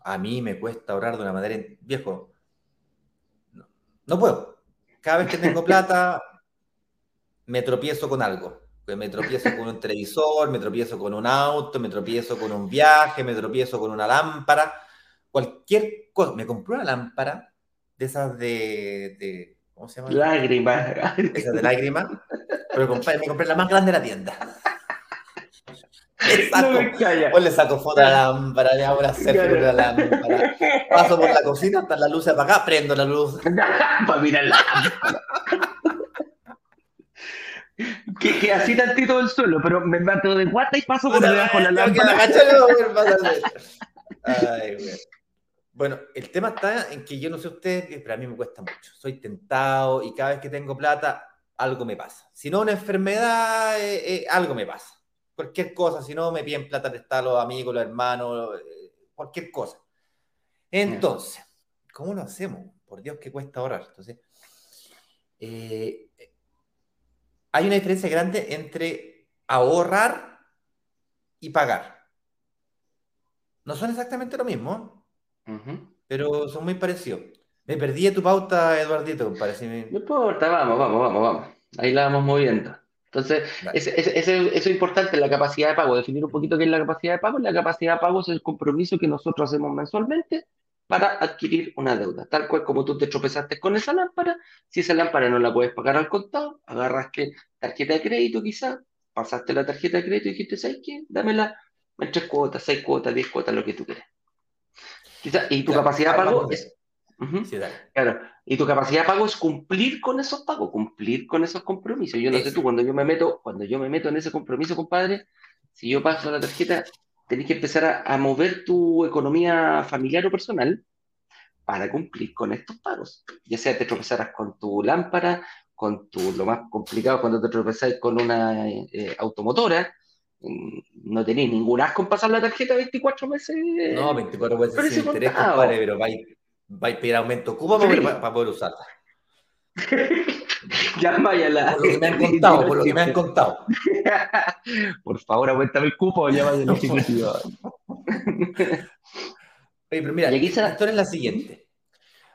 a mí me cuesta ahorrar de una manera, viejo, no, puedo. Cada vez que tengo plata, me tropiezo con algo. Me tropiezo con un televisor, me tropiezo con un auto, me tropiezo con un viaje, me tropiezo con una lámpara, cualquier cosa. Me compré una lámpara de esas de, ¿cómo se llama? Lágrimas. Esas de lágrimas. Pero me compré la más grande de la tienda. Le saco, pues le saco foto a la lámpara, le hago una selfie la lámpara. Paso por la cocina, hasta la luz apagada, prendo la luz. Para mirar la que, que, así tantito del suelo, pero me mato de guata y paso por debajo de la lámpara. Ay, Bueno, el tema está en que yo no sé ustedes, pero a mí me cuesta mucho. Soy tentado y cada vez que tengo plata, algo me pasa. Si no una enfermedad, eh, eh, algo me pasa cualquier cosa, si no me piden plata prestada los amigos, los hermanos, eh, cualquier cosa. Entonces, ¿cómo lo hacemos? Por Dios que cuesta ahorrar. Entonces, eh, hay una diferencia grande entre ahorrar y pagar. No son exactamente lo mismo, pero son muy parecidos. Me perdí de tu pauta, Eduardito, parece. No importa, vamos, vamos, vamos, vamos. Ahí la vamos moviendo. Entonces, eso es importante, la capacidad de pago. Definir un poquito qué es la capacidad de pago. La capacidad de pago es el compromiso que nosotros hacemos mensualmente para adquirir una deuda. Tal cual como tú te tropezaste con esa lámpara, si esa lámpara no la puedes pagar al contado, agarras que tarjeta de crédito quizá, pasaste la tarjeta de crédito y dijiste, ¿sabes qué? Dámela en tres cuotas, seis cuotas, diez cuotas, lo que tú quieras. y tu capacidad de pago es Claro. Y tu capacidad de pago es cumplir con esos pagos, cumplir con esos compromisos. Yo no sé tú, cuando yo me meto, cuando yo me meto en ese compromiso, compadre, si yo paso la tarjeta, tenés que empezar a, mover tu economía familiar o personal para cumplir con estos pagos. Ya sea te tropezarás con tu lámpara, con tu, lo más complicado cuando te tropezáis con una eh, automotora, mm, no tenéis ningún asco en pasar la tarjeta 24 meses. No, 24 meses sin interés, compadre, pero vais va a pedir aumento Cuba para, poder usarla. ya vaya la. Por lo que me han contado, por lo que me han contado. por favor, aumentame el cupo, ya vaya la ejecutivo. Oye, pero mira, aquí la historia es la siguiente.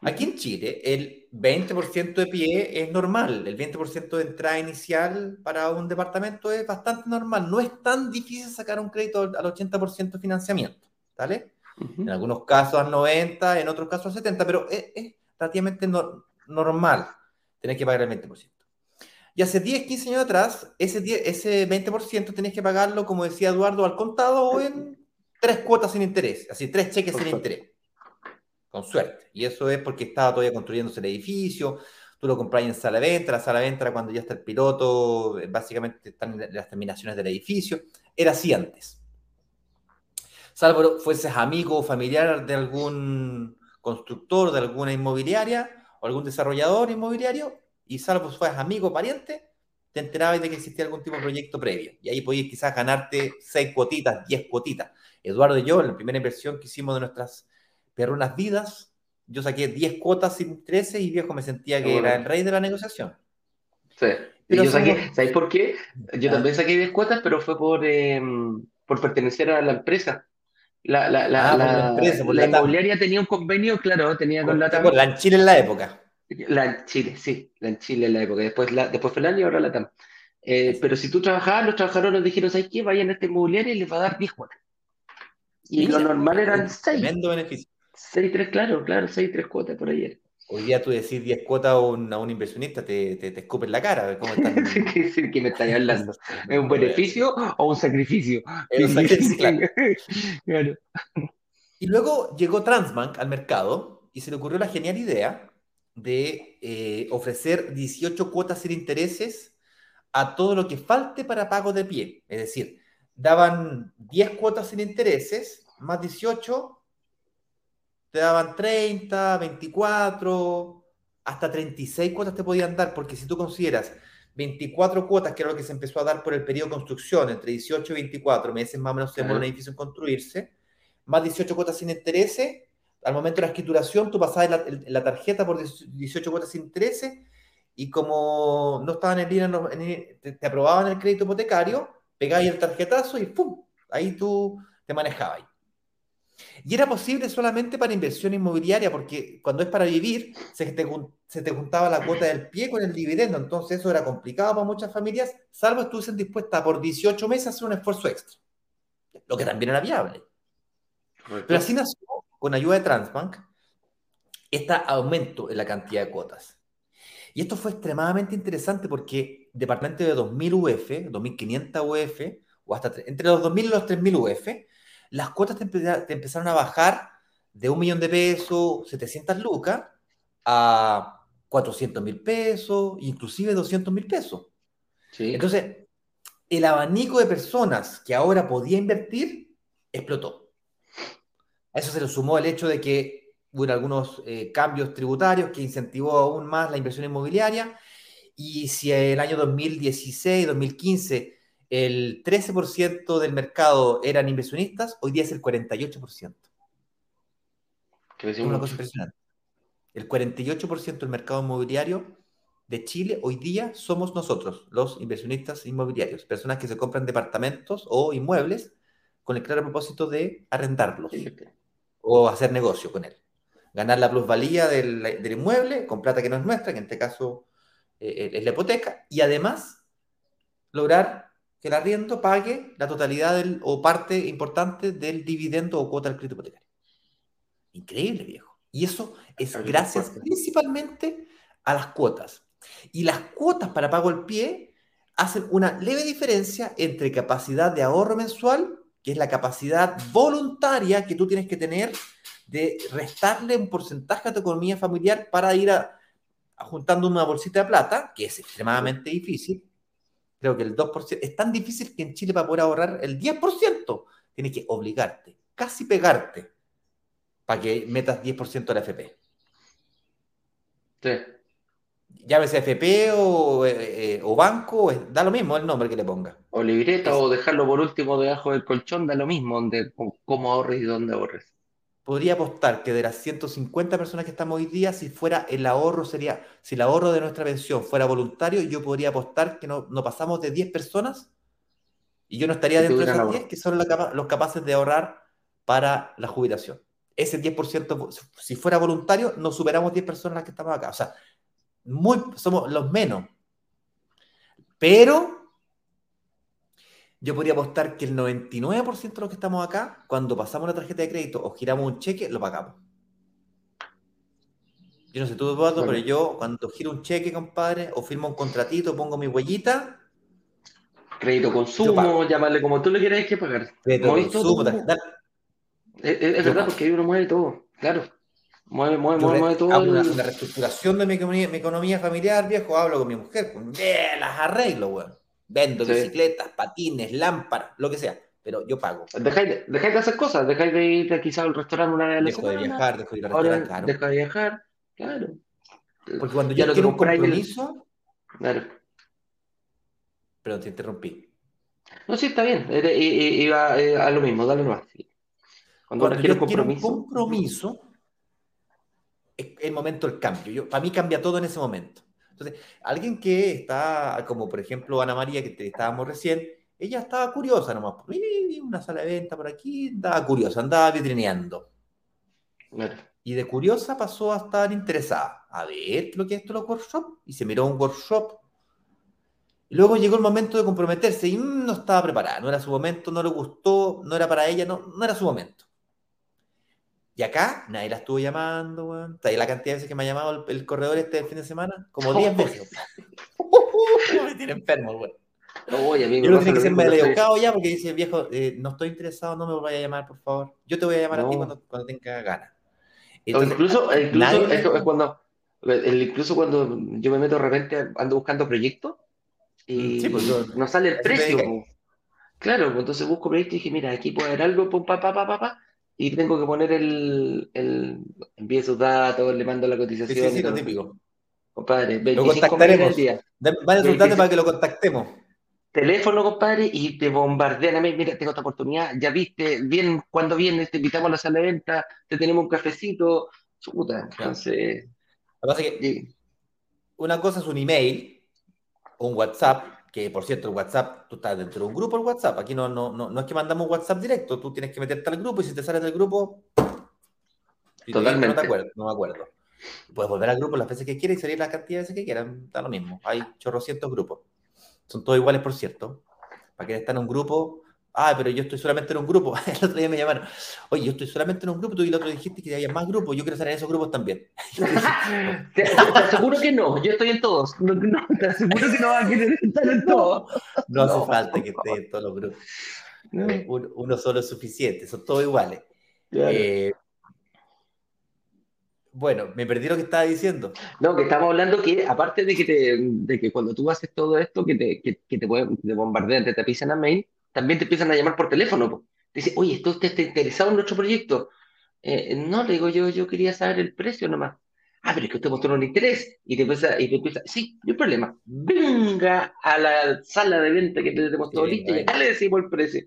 Aquí en Chile, el 20% de pie es normal. El 20% de entrada inicial para un departamento es bastante normal. No es tan difícil sacar un crédito al 80% de financiamiento. ¿Vale? En algunos casos al 90, en otros casos al 70, pero es, relativamente normal tener que pagar el 20%. Y hace 10, 15 años atrás, ese, 10, ese 20% tenés que pagarlo, como decía Eduardo, al contado o en tres cuotas sin interés, así tres cheques sin interés. Con suerte. Y eso es porque estaba todavía construyéndose el edificio, tú lo compras en sala de venta, la sala de venta cuando ya está el piloto, básicamente están las terminaciones del edificio. Era así antes salvo fueses amigo o familiar de algún constructor, de alguna inmobiliaria o algún desarrollador inmobiliario, y salvo fueras amigo o pariente, te enterabas de que existía algún tipo de proyecto previo. Y ahí podías quizás ganarte seis cuotitas, diez cuotitas. Eduardo y yo, en la primera inversión que hicimos de nuestras perrunas vidas, yo saqué 10 cuotas sin intereses y viejo me sentía que era el rey de la negociación. Sí. Pero yo saqué, ¿sabéis por qué? Yo ah. también saqué 10 cuotas, pero fue por, em, por pertenecer a la empresa. La, la, la, ah, la, empresa, la, inmobiliaria tenía un convenio, claro, tenía con, la TAM. La en Chile en la época. La en Chile, sí, la en Chile en la época. Después, la, después fue la y ahora la TAM. Eh, pero si tú trabajabas, los trabajadores dijeron, ¿sabes qué? Vayan a esta inmobiliaria y les va a dar 10 cuotas. Y lo normal eran 6. Tremendo beneficio. 6, 3, claro, claro, 6, 3 cuotas por ayer. Hoy día tú decís 10 cuotas a un, a un inversionista, te, te, te escupen la cara. ¿Cómo están? ¿Qué me estáis hablando? ¿Es un beneficio o un sacrificio? claro. Y luego llegó Transbank al mercado y se le ocurrió la genial idea de eh, ofrecer 18 cuotas sin intereses a todo lo que falte para pago de pie. Es decir, daban 10 cuotas sin intereses más 18 te daban 30, 24, hasta 36 cuotas te podían dar, porque si tú consideras 24 cuotas, que era lo que se empezó a dar por el periodo de construcción, entre 18 y 24 meses más o menos se demora un edificio en construirse, más 18 cuotas sin intereses, al momento de la escrituración tú pasabas la, tarjeta por 18 cuotas sin intereses y como no estaban en línea, te, aprobaban el crédito hipotecario, pegabas el tarjetazo y ¡pum! Ahí tú te manejabas. Y era posible solamente para inversión inmobiliaria, porque cuando es para vivir, se te, se te juntaba la cuota del pie con el dividendo. Entonces eso era complicado para muchas familias, salvo estuviesen dispuestas por 18 meses a hacer un esfuerzo extra. Lo que también era viable. Pero así nació, con ayuda de Transbank, este aumento en la cantidad de cuotas. Y esto fue extremadamente interesante porque departamento de 2.000 UF, 2.500 UF, o hasta entre los 2.000 y los 3.000 UF, las cuotas te, empezaron a bajar de un millón de pesos, 700 lucas, a 400 mil pesos, inclusive 200 mil pesos. Entonces, el abanico de personas que ahora podía invertir explotó. A eso se le sumó el hecho de que hubo algunos eh, cambios tributarios que incentivó aún más la inversión inmobiliaria. Y si el año 2016, 2015 el 13% del mercado eran inversionistas, hoy día es el 48%. Es una cosa impresionante. El 48% del mercado inmobiliario de Chile hoy día somos nosotros, los inversionistas inmobiliarios, personas que se compran departamentos o inmuebles con el claro propósito de arrendarlos o hacer negocio con él. Ganar la plusvalía del, inmueble con plata que no es nuestra, que en este caso eh, es la hipoteca, y además lograr que el arriendo pague la totalidad del, o parte importante del dividendo o cuota del crédito hipotecario. Increíble, viejo. Y eso es gracias principalmente a las cuotas. Y las cuotas para pago al pie hacen una leve diferencia entre capacidad de ahorro mensual, que es la capacidad voluntaria que tú tienes que tener de restarle un porcentaje a tu economía familiar para ir a juntando una bolsita de plata, que es extremadamente difícil, creo que el 2%, es tan difícil que en Chile para poder ahorrar el 10%, tienes que obligarte, casi pegarte, para que metas 10% a la FP. Sí. Llámese FP o, eh, o banco, da lo mismo el nombre que le ponga. O libreta o dejarlo por último debajo del colchón, da lo mismo, donde, cómo ahorres y dónde ahorres podría apostar que de las 150 personas que estamos hoy día, si fuera el ahorro, sería, si el ahorro de nuestra pensión fuera voluntario, yo podría apostar que no, pasamos de 10 personas y yo no estaría dentro de esas 10 que son los capaces de ahorrar para la jubilación. Ese 10%, si fuera voluntario, no superamos 10 personas las que estamos acá. O sea, muy, somos los menos. Pero yo podría apostar que el 99% de los que estamos acá, cuando pasamos la tarjeta de crédito o giramos un cheque, lo pagamos. Yo no sé tú, Eduardo, pero yo cuando giro un cheque, compadre, o firmo un contratito, pongo mi huellita. Crédito consumo, llamarle como tú le quieras que pagar. Crédito consumo, es, es, verdad, porque ahí uno mueve todo, claro. Mueve, mueve, mueve, mueve todo. Hago una, reestructuración de mi economía, mi economía, familiar, viejo, hablo con mi mujer, pues, las arreglo, weón. Vendo bicicletas, patines, lámparas, lo que sea, pero yo pago. Dejáis de, de hacer cosas, dejáis de ir quizás al restaurante una vez a la Dejo de viajar, dejo de ir al restaurante, claro. Dejo de viajar, claro. Porque cuando ya yo quiero un compromiso... Claro. Perdón, te interrumpí. No, sí, está bien. Iba eh, a lo mismo, dale más. Cuando, cuando yo quiero un compromiso, es el momento del cambio. Yo, para mí cambia todo en ese momento. Entonces, alguien que está, como por ejemplo Ana María, que estábamos recién, ella estaba curiosa nomás. Una sala de venta por aquí, andaba curiosa, andaba vitrineando. Y de curiosa pasó a estar interesada. A ver lo que es esto los workshops. Y se miró un workshop. Y luego llegó el momento de comprometerse y mm, no estaba preparada. No era su momento, no le gustó, no era para ella, no, no era su momento. Y acá nadie la estuvo llamando, weón. ¿Sabes la cantidad de veces que me ha llamado el, corredor este fin de semana? Como 10 veces. me tiene enfermo, weón. Oye, amigo, Yo lo tiene que ser medio educado ya porque dice, viejo, eh, no estoy interesado, no me vaya a llamar, por favor. Yo te voy a llamar a ti cuando, cuando tenga ganas. incluso, incluso es, cuando, incluso cuando yo me meto de repente, ando buscando proyectos y sí, pues, no sale el precio. Claro, pues, entonces busco proyectos y dije, mira, aquí puede haber algo, pum, pa, pa, pa, pa, pa y tengo que poner el, el envíe sus datos, le mando la cotización. Sí, sí, lo típico. Compadre, 25 lo contactaremos. Día. Va a para que lo contactemos. Teléfono, compadre, y te bombardean a mí. Mira, tengo esta oportunidad. Ya viste, bien, cuando vienes, te invitamos a la sala de venta, te tenemos un cafecito. Puta. Entonces. Lo que pasa es que una cosa es un email un WhatsApp que por cierto, el WhatsApp, tú estás dentro de un grupo el WhatsApp. Aquí no, no, no, no es que mandamos WhatsApp directo, tú tienes que meterte al grupo y si te sales del grupo. Totalmente. No, te acuerdo, no me acuerdo. Puedes volver al grupo las veces que quieras y salir la cantidad de veces que quieras, da lo mismo. Hay chorrocientos grupos. Son todos iguales, por cierto. Para quien está en un grupo, ah, pero yo estoy solamente en un grupo. El otro día me llamaron, oye, yo estoy solamente en un grupo, tú y el otro dijiste que había más grupos, yo quiero estar en esos grupos también. te, aseguro que no, yo estoy en todos. No, te aseguro que no va a querer estar en todos. No, hace falta que esté en todos los grupos. Uno, solo es suficiente, son todos iguales. Eh, bueno, me perdí lo que estaba diciendo. No, que estamos hablando que, aparte de que, te, de que cuando tú haces todo esto, que te, que, que te, pueden, te bombardean, te, pisan a mail, también te empiezan a llamar por teléfono. Dice, oye, ¿esto usted está interesado en nuestro proyecto? Eh, no, le digo, yo, yo quería saber el precio nomás. Ah, pero es que usted mostró un interés. Y te empieza, y te empieza, sí, no hay problema. Venga a la sala de venta que te tenemos todo listo y acá le decimos el precio.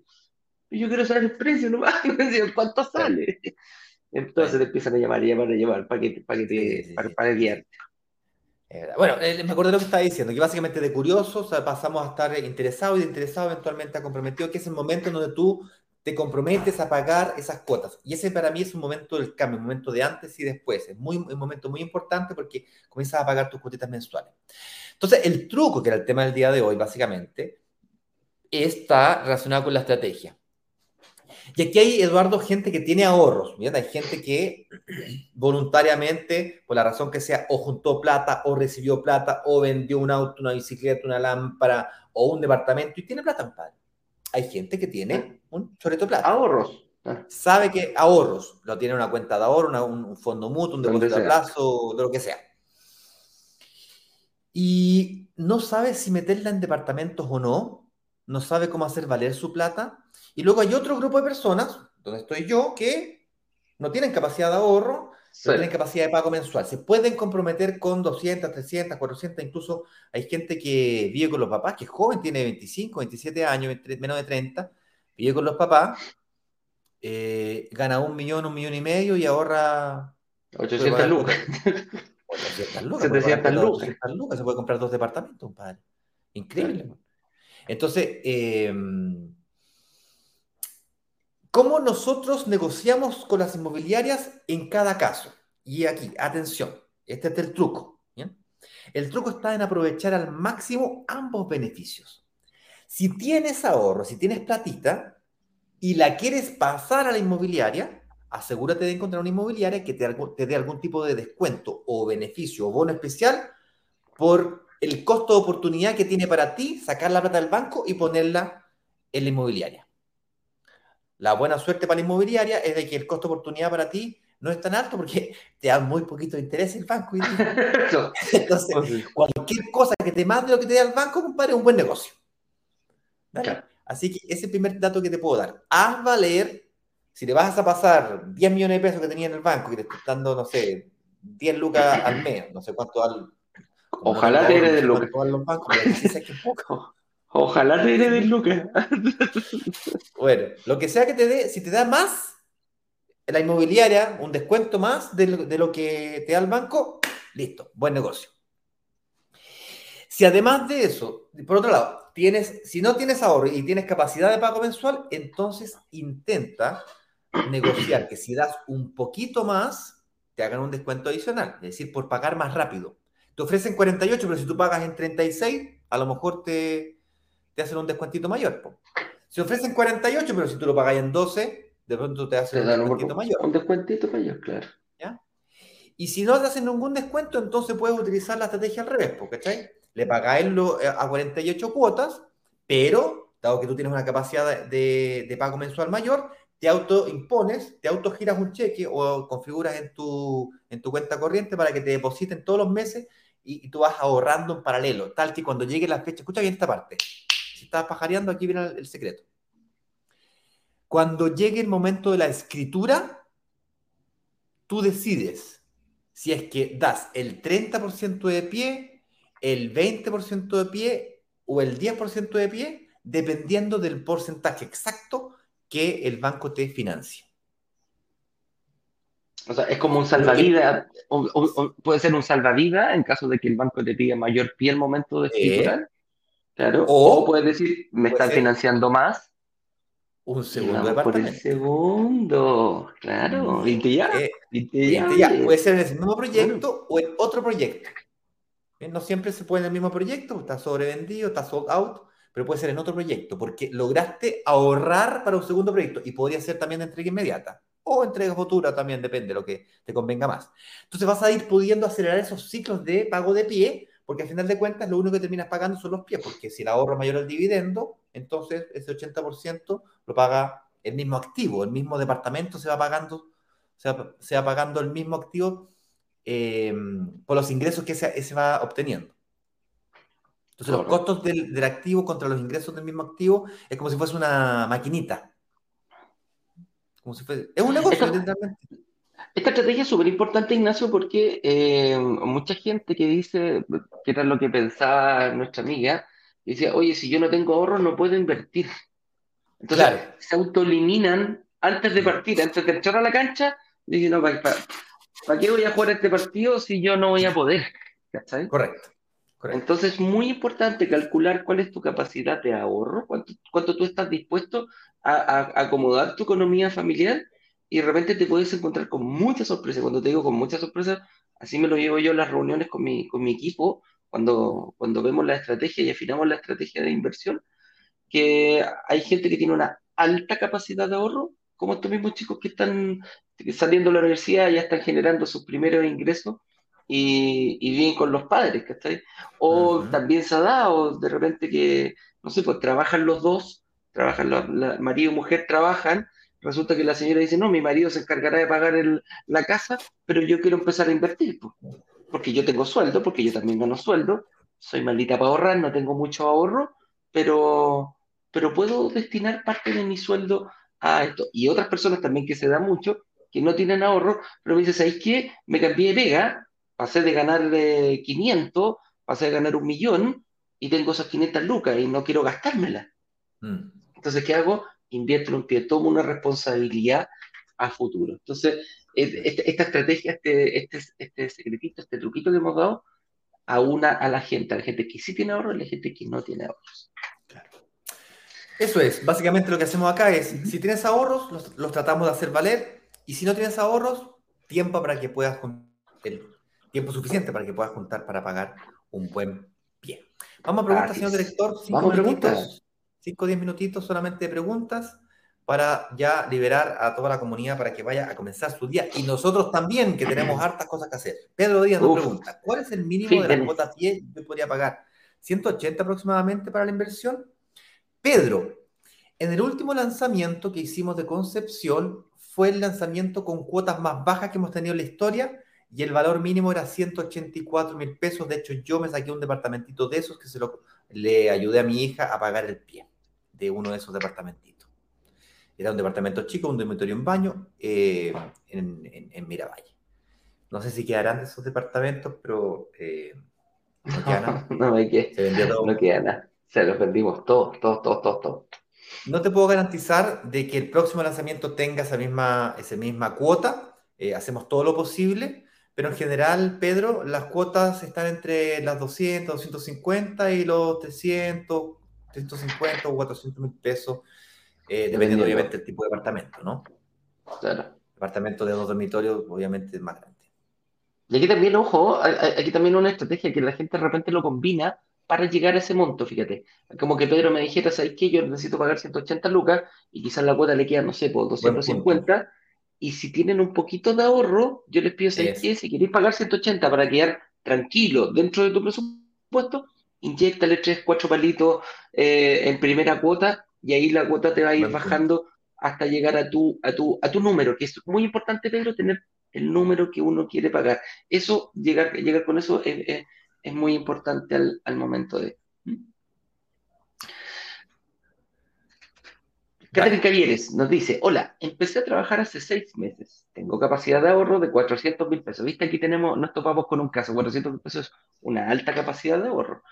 Yo quiero saber el precio nomás. ¿Cuánto sale? Entonces te empiezan a llamar y llamar y llamar para que, para que te, para, para guiarte. Eh, bueno, eh, me acuerdo de lo que estaba diciendo, que básicamente de curiosos pasamos a estar interesados y de interesados eventualmente a comprometidos, que es el momento en donde tú te comprometes a pagar esas cuotas. Y ese para mí es un momento del cambio, un momento de antes y después. Es muy, un momento muy importante porque comienzas a pagar tus cuotitas mensuales. Entonces, el truco, que era el tema del día de hoy, básicamente, está relacionado con la estrategia. Y aquí hay, Eduardo, gente que tiene ahorros. Hay gente que voluntariamente, por la razón que sea, o juntó plata, o recibió plata, o vendió un auto, una bicicleta, una lámpara, o un departamento, y tiene plata, padre. Hay gente que tiene un choreto de plata. Ahorros. Sabe que ahorros, lo tiene una cuenta de ahorro, un fondo mutuo, un depósito a plazo, de lo que sea. Y no sabe si meterla en departamentos o no, no sabe cómo hacer valer su plata, y luego hay otro grupo de personas, donde estoy yo, que no tienen capacidad de ahorro, no tienen capacidad de pago mensual. Se pueden comprometer con 200, 300, 400, incluso hay gente que vive con los papás, que es joven, tiene 25, 27 años, menos de 30, vive con los papás, eh, gana un millón, un millón y medio y ahorra... 800 lucas. 800 lucas. 700 lucas. lucas. Se puede comprar dos departamentos, padre. Increíble. Entonces, eh, ¿Cómo nosotros negociamos con las inmobiliarias en cada caso? Y aquí, atención, este es el truco. El truco está en aprovechar al máximo ambos beneficios. Si tienes ahorro, si tienes platita y la quieres pasar a la inmobiliaria, asegúrate de encontrar una inmobiliaria que te, te dé algún tipo de descuento o beneficio o bono especial por el costo de oportunidad que tiene para ti sacar la plata del banco y ponerla en la inmobiliaria. La buena suerte para la inmobiliaria es de que el costo de oportunidad para ti no es tan alto porque te da muy poquito interés el banco. Y... Entonces, pues cualquier cosa que te mande lo que te dé el banco, compadre, es un buen negocio. Así que ese es el primer dato que te puedo dar. Haz valer, si le vas a pasar 10 millones de pesos que tenía en el banco, que te está dando, no sé, 10 lucas al mes, no sé cuánto al... Ojalá te de lucas. Ojalá te dé Lucas. bueno, lo que sea que te dé, si te da más, la inmobiliaria, un descuento más de lo, que te da el banco, listo, buen negocio. Si además de eso, por otro lado, tienes, si no tienes ahorro y tienes capacidad de pago mensual, entonces intenta negociar que si das un poquito más, te hagan un descuento adicional, es decir, por pagar más rápido. Te ofrecen 48, pero si tú pagas en 36, a lo mejor te, te hacen un descuentito mayor. Si ofrecen 48, pero si tú lo pagas en 12, de pronto te hacen un descuentito mayor. Un descuentito mayor, claro. ¿Ya? Y si no te hacen ningún descuento, entonces puedes utilizar la estrategia al revés, ¿cachai? Le pagáis eh, a 48 cuotas, pero, dado que tú tienes una capacidad de, pago mensual mayor, te autoimpones, te autogiras un cheque o configuras en tu, en tu cuenta corriente para que te depositen todos los meses y, y, tú vas ahorrando en paralelo, tal que cuando llegue la fecha, escucha bien esta parte, si estás pajareando, aquí viene el, secreto. Cuando llegue el momento de la escritura, tú decides si es que das el 30% de pie, el 20% de pie o el 10% de pie, dependiendo del porcentaje exacto que el banco te financia. O sea, es como un salvavidas, puede ser un salvavidas en caso de que el banco te pida mayor pie al momento de escriturar. Claro. O, puedes decir, me están financiando más. Un segundo. Por el segundo, claro. Mm, ya. Eh, puede ser en el mismo proyecto o en otro proyecto. Eh, no siempre se puede en el mismo proyecto, está sobrevendido, está sold out, pero puede ser en otro proyecto, porque lograste ahorrar para un segundo proyecto y podría ser también de entrega inmediata o entrega futura, también depende de lo que te convenga más. Entonces vas a ir pudiendo acelerar esos ciclos de pago de pie, porque al final de cuentas lo único que terminas pagando son los pies, porque si el ahorro es mayor al dividendo, entonces ese 80% lo paga el mismo activo, el mismo departamento se va pagando, se va, pagando el mismo activo eh, por los ingresos que se, va obteniendo. Entonces, los costos del, del, activo contra los ingresos del mismo activo es como si fuese una maquinita es un negocio, esta, esta estrategia es súper importante, Ignacio, porque eh, mucha gente que dice, que era lo que pensaba nuestra amiga, decía, oye, si yo no tengo ahorros, no puedo invertir. Entonces, se autoeliminan antes de partir, antes de echar a la cancha, dicen, no, ¿para, qué voy a jugar este partido si yo no voy a poder? Correcto. Entonces es muy importante calcular cuál es tu capacidad de ahorro, cuánto, cuánto tú estás dispuesto a, acomodar tu economía familiar y de repente te puedes encontrar con muchas sorpresas. Cuando te digo con muchas sorpresas, así me lo llevo yo en las reuniones con mi, con mi equipo, cuando, cuando vemos la estrategia y afinamos la estrategia de inversión, que hay gente que tiene una alta capacidad de ahorro, como estos mismos chicos que están saliendo de la universidad, ya están generando sus primeros ingresos y, y viven con los padres, ¿cachai? O también se ha dado de repente que, no sé, pues trabajan los dos trabajan, la, marido y mujer trabajan, resulta que la señora dice, no, mi marido se encargará de pagar la casa, pero yo quiero empezar a invertir, porque yo tengo sueldo, porque yo también gano sueldo, soy maldita para ahorrar, no tengo mucho ahorro, pero, pero puedo destinar parte de mi sueldo a esto. Y otras personas también que se da mucho, que no tienen ahorro, pero me dicen, ¿sabéis qué? Me cambié de pega, pasé de ganar 500, pasé de ganar un millón, y tengo esas 500 lucas y no quiero gastármelas. Mm. Entonces, ¿qué hago? Invierto en un pie, tomo una responsabilidad a futuro. Entonces, este, esta estrategia, este, este, este secretito, este truquito que hemos dado, a una a la gente, a la gente que sí tiene ahorros y a la gente que no tiene ahorros. Eso es, básicamente lo que hacemos acá es, si tienes ahorros, los, tratamos de hacer valer, y si no tienes ahorros, tiempo para que puedas el tiempo suficiente para que puedas juntar para pagar un buen pie. Vamos a preguntar, señor director, Vamos a preguntar. 5 o 10 minutitos solamente de preguntas para ya liberar a toda la comunidad para que vaya a comenzar su día. Y nosotros también, que tenemos hartas cosas que hacer. Pedro Díaz nos pregunta, ¿cuál es el mínimo de la cuota pie que podría pagar? ¿180 aproximadamente para la inversión? Pedro, en el último lanzamiento que hicimos de Concepción fue el lanzamiento con cuotas más bajas que hemos tenido en la historia y el valor mínimo era 184 mil pesos. De hecho, yo me saqué un departamentito de esos que se lo le ayudé a mi hija a pagar el pie de uno de esos departamentitos. Era un departamento chico, un dormitorio en baño eh, en, en, Miravalle. No sé si quedarán de esos departamentos, pero eh, no queda nada. no, hay que, se vendió todo. No queda nada. Se los vendimos todos, todos, todos, todos, todos. No te puedo garantizar de que el próximo lanzamiento tenga esa misma, esa misma cuota. Eh, hacemos todo lo posible, pero en general, Pedro, las cuotas están entre las 200, 250 y los 300, 350 o 400 mil pesos, eh, dependiendo obviamente del tipo de departamento, ¿no? Claro. Departamento de dos dormitorios, obviamente, es más grande. Y aquí también, ojo, aquí también una estrategia que la gente de repente lo combina para llegar a ese monto, fíjate. Como que Pedro me dijera, ¿sabes qué? Yo necesito pagar 180 lucas y quizás la cuota le queda, no sé, por 250 y si tienen un poquito de ahorro, yo les pido, ¿sabes qué? Si queréis pagar 180 para quedar tranquilo dentro de tu presupuesto, inyectale 3, 4 palitos eh, en primera cuota y ahí la cuota te va a ir bajando hasta llegar a tu, a, tu, a tu número, que es muy importante, Pedro, tener el número que uno quiere pagar. Eso, llegar, llegar con eso es, muy importante al, al momento de... Catherine Cavieres nos dice, hola, empecé a trabajar hace seis meses, tengo capacidad de ahorro de 400 mil pesos. Viste, aquí tenemos, nos topamos con un caso, 400 mil pesos es una alta capacidad de ahorro.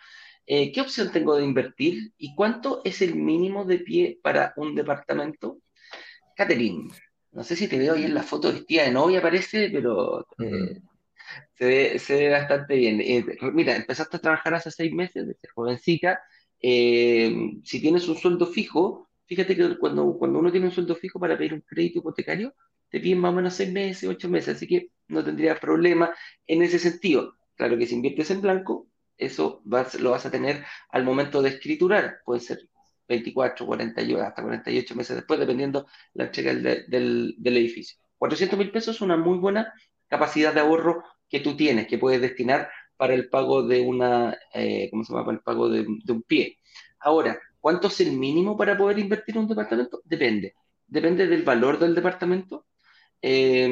Eh, ¿Qué opción tengo de invertir y cuánto es el mínimo de pie para un departamento? Catherine, no sé si te veo ahí en la foto vestida de novia, parece, pero eh, se, ve, se, ve, bastante bien. Eh, mira, empezaste a trabajar hace seis meses, desde jovencita, si tienes un sueldo fijo, fíjate que cuando, cuando uno tiene un sueldo fijo para pedir un crédito hipotecario, te piden más o menos seis meses, ocho meses, así que no tendría problema en ese sentido. Claro que si inviertes en blanco, eso lo vas a tener al momento de escriturar, puede ser 24, 48, hasta 48 meses después, dependiendo la entrega del, del, edificio. 400 mil pesos es una muy buena capacidad de ahorro que tú tienes, que puedes destinar para el pago de una, eh, ¿cómo se llama? Para el pago de, un pie. Ahora, ¿cuánto es el mínimo para poder invertir en un departamento? Depende. Depende del valor del departamento, eh,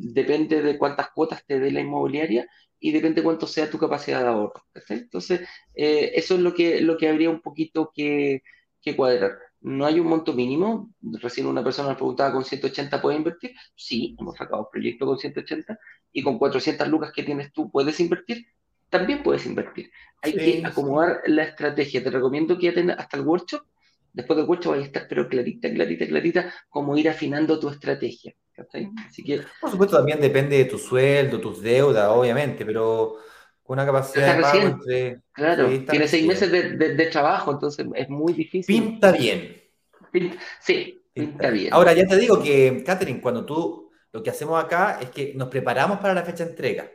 depende de cuántas cuotas te dé la inmobiliaria y depende de cuánto sea tu capacidad de ahorro. Entonces, eh, eso es lo que, lo que habría un poquito que, cuadrar. No hay un monto mínimo. Recién una persona me preguntaba, ¿con 180 puedes invertir? Sí, hemos sacado proyectos con 180 y con 400 lucas que tienes tú puedes invertir. También puedes invertir. Hay que acomodar la estrategia. Te recomiendo que ya hasta el workshop. Después del workshop vaya a estar, pero clarita, clarita, clarita, como ir afinando tu estrategia. Así que, Por supuesto, también depende de tu sueldo, tus deudas, obviamente, pero con una capacidad de pago entre... Claro, tiene seis meses de, trabajo, entonces es muy difícil. Pinta bien. sí, pinta, bien. Ahora, ya te digo que, Catherine, cuando tú, lo que hacemos acá es que nos preparamos para la fecha de entrega.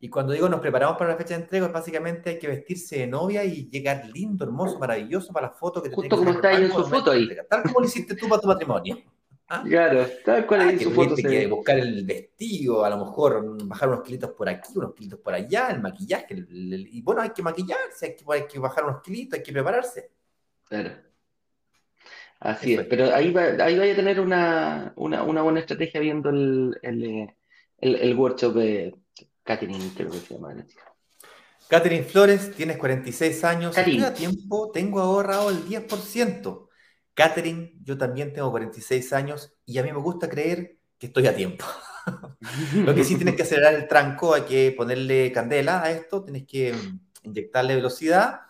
Y cuando digo nos preparamos para la fecha de entrega, básicamente hay que vestirse de novia y llegar lindo, hermoso, maravilloso para la foto que te Justo como está ahí en su foto ahí. Tal como lo hiciste tú para tu matrimonio. ¿Ah? Claro, tal cual ah, su foto. que buscar el vestido, a lo mejor bajar unos kilitos por aquí, unos kilitos por allá, el maquillaje. y bueno, hay que maquillarse, hay que, hay que bajar unos kilitos, hay que prepararse. Claro. Así es, pero ahí, va, ahí vaya a tener una, una, una buena estrategia viendo el, el, el, workshop de Catherine, creo que se llama. Catherine Flores, tienes 46 años, estoy a tiempo, tengo ahorrado el 10%. Catherine, yo también tengo 46 años y a mí me gusta creer que estoy a tiempo. Lo que sí tienes que acelerar el tranco, hay que ponerle candela a esto, tienes que inyectarle velocidad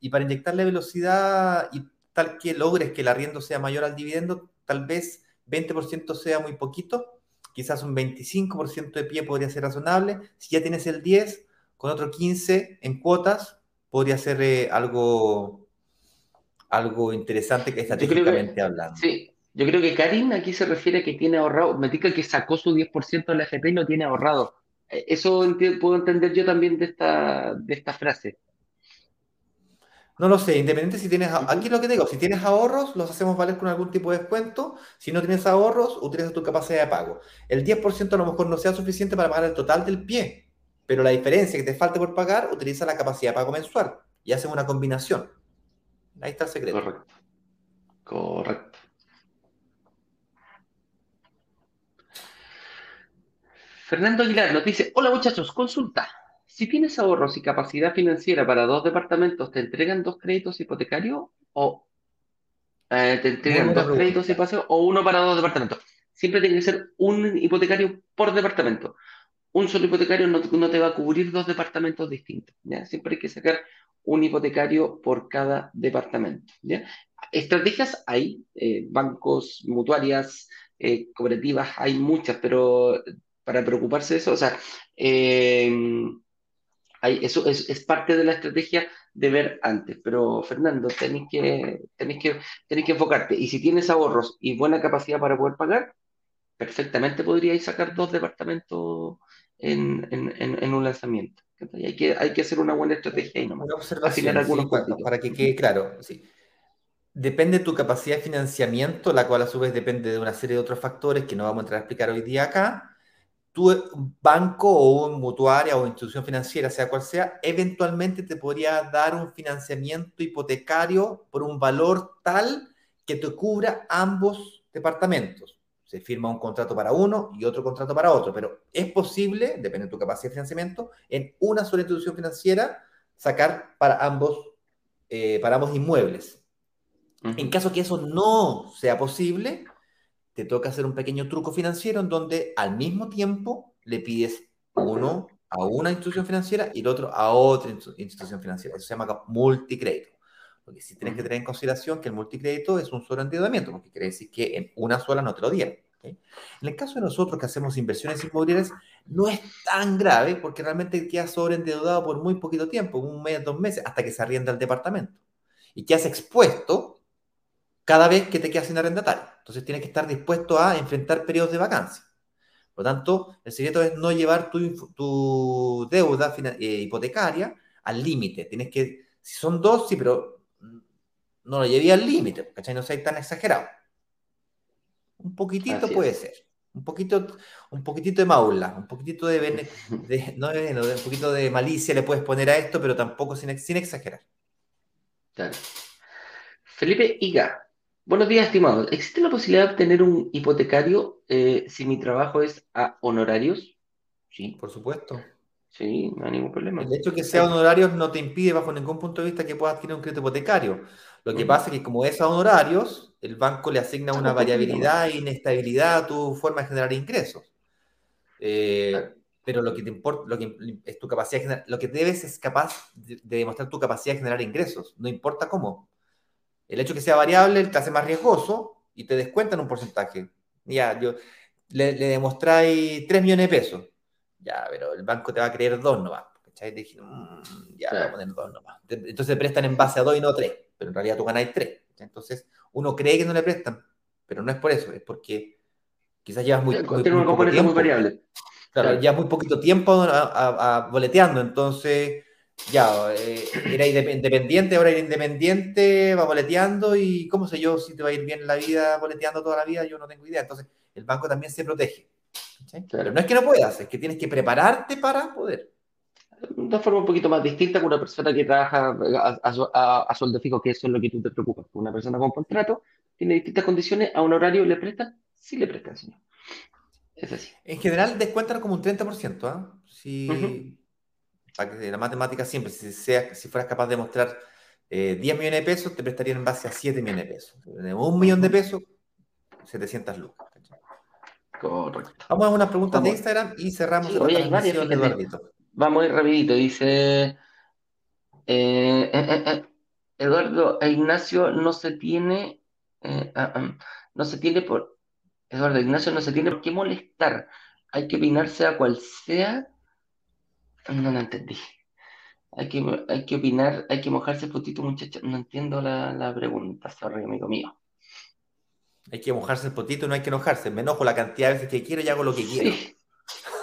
y para inyectarle velocidad y tal que logres que el arriendo sea mayor al dividendo, tal vez 20% sea muy poquito, quizás un 25% de pie podría ser razonable. Si ya tienes el 10, con otro 15 en cuotas, podría ser eh, algo algo interesante que estratégicamente hablando. Sí, yo creo que Karim aquí se refiere a que tiene ahorrado, me que sacó su 10% de la FP y lo tiene ahorrado. Eh, eso puedo entender yo también de esta, de esta frase. No lo sé, independiente si tienes, aquí lo que digo, si tienes ahorros, los hacemos valer con algún tipo de descuento. Si no tienes ahorros, utiliza tu capacidad de pago. El 10% a lo mejor no sea suficiente para pagar el total del pie, pero la diferencia que te falte por pagar, utiliza la capacidad de pago mensual y hacen una combinación. Ahí está el secreto. Correcto. Correcto. Fernando Aguilar nos dice, hola muchachos, consulta. Si tienes ahorros y capacidad financiera para dos departamentos, ¿te entregan dos créditos hipotecarios o eh, te entregan dos créditos hipotecarios o uno para dos departamentos? Siempre tiene que ser un hipotecario por departamento. Un solo hipotecario no, no te va a cubrir dos departamentos distintos. ¿ya? Siempre hay que sacar un hipotecario por cada departamento. Estrategias hay, eh, bancos, mutuarias, eh, cooperativas, hay muchas, pero para preocuparse de eso, o sea, eso es, parte de la estrategia de ver antes. Pero, Fernando, tenéis que, tenéis que, tenéis que enfocarte. Y si tienes ahorros y buena capacidad para poder pagar, perfectamente podríais sacar dos departamentos en un lanzamiento. Hay que, hay que hacer una buena estrategia y no algunos para, que quede claro. Sí. Depende de tu capacidad de financiamiento, la cual a su vez depende de una serie de otros factores que no vamos a entrar a explicar hoy día acá. Tu banco o un mutuaria o institución financiera, sea cual sea, eventualmente te podría dar un financiamiento hipotecario por un valor tal que te cubra ambos departamentos se firma un contrato para uno y otro contrato para otro, pero es posible, depende de tu capacidad de financiamiento, en una sola institución financiera sacar para ambos, eh, para ambos inmuebles. En caso que eso no sea posible, te toca hacer un pequeño truco financiero en donde al mismo tiempo le pides uno a una institución financiera y el otro a otra institución financiera. Eso se llama multicrédito. Porque si tienes que tener en consideración que el multicrédito es un solo endeudamiento, porque quiere decir que en una sola no te lo dieron. En el caso de nosotros que hacemos inversiones inmobiliarias, no es tan grave porque realmente queda sobreendeudado por muy poquito tiempo, un mes, dos meses, hasta que se arrienda el departamento. y que has expuesto cada vez que te quedas sin arrendatario. Entonces tienes que estar dispuesto a enfrentar periodos de vacancia. Por lo tanto, el secreto es no llevar tu, deuda eh, hipotecaria al límite. Tienes que, si son dos, sí, pero no lo llevé al límite, ¿cachai? No seas tan exagerado. Un poquitito puede ser. Un poquito, un poquitito de maula, un poquitito de, no, un poquito de malicia le puedes poner a esto, pero tampoco sin, sin exagerar. Claro. Felipe Iga, buenos días, estimado. ¿Existe la posibilidad de obtener un hipotecario eh, si mi trabajo es a honorarios? Sí. Por supuesto. Sí, no hay ningún problema. El hecho de que sea honorarios no te impide, bajo ningún punto de vista, que puedas adquirir un crédito hipotecario. Lo que pasa es que, como es a honorarios, el banco le asigna una variabilidad e inestabilidad a tu forma de generar ingresos. Eh, pero lo que te importa, lo que es tu capacidad lo que debes es capaz de, demostrar tu capacidad de generar ingresos, no importa cómo. El hecho de que sea variable te hace más riesgoso y te descuentan un porcentaje. Ya, yo le, le demostráis 3 millones de pesos ya, pero el banco te va a creer dos nomás. ¿cachai? Te mm, ya, a poner dos nomás. Entonces prestan en base a dos y no a tres, pero en realidad tú ganáis tres. Entonces uno cree que no le prestan, pero no es por eso, es porque quizás llevas muy, muy, muy, muy variable. Claro, ya muy poquito tiempo a, boleteando, entonces ya, eh, era independiente, ahora era independiente, va boleteando y cómo sé yo si te va a ir bien la vida boleteando toda la vida, yo no tengo idea. Entonces, el banco también se protege. Pero no es que no puedas, es que tienes que prepararte para poder. De una forma un poquito más distinta que una persona que trabaja a, sueldo fijo, que eso es lo que tú te preocupas. Una persona con contrato tiene distintas condiciones, a un horario le prestan, sí le prestan, señor. Es así. En general descuentan como un 30%, ¿ah? Si, para que la matemática siempre, si, sea, si fueras capaz de mostrar 10 eh, millones de pesos, te prestarían en base a 7 millones de pesos. Un millón de pesos, 700 lucas. Correcto. Vamos a unas preguntas de Instagram y cerramos sí, hay varias, Vamos a ir rapidito. Dice eh, eh, eh, Eduardo e Ignacio no se tiene ah, ah, no se tiene por Eduardo e Ignacio no se tiene por qué molestar. Hay que opinar sea cual sea. No, no entendí. Hay que, hay que opinar, hay que mojarse potito, muchachos. No entiendo la, la pregunta, sorry, amigo mío. Hay que mojarse el potito, no hay que enojarse. Me enojo la cantidad de veces que quiero y hago lo que quiero.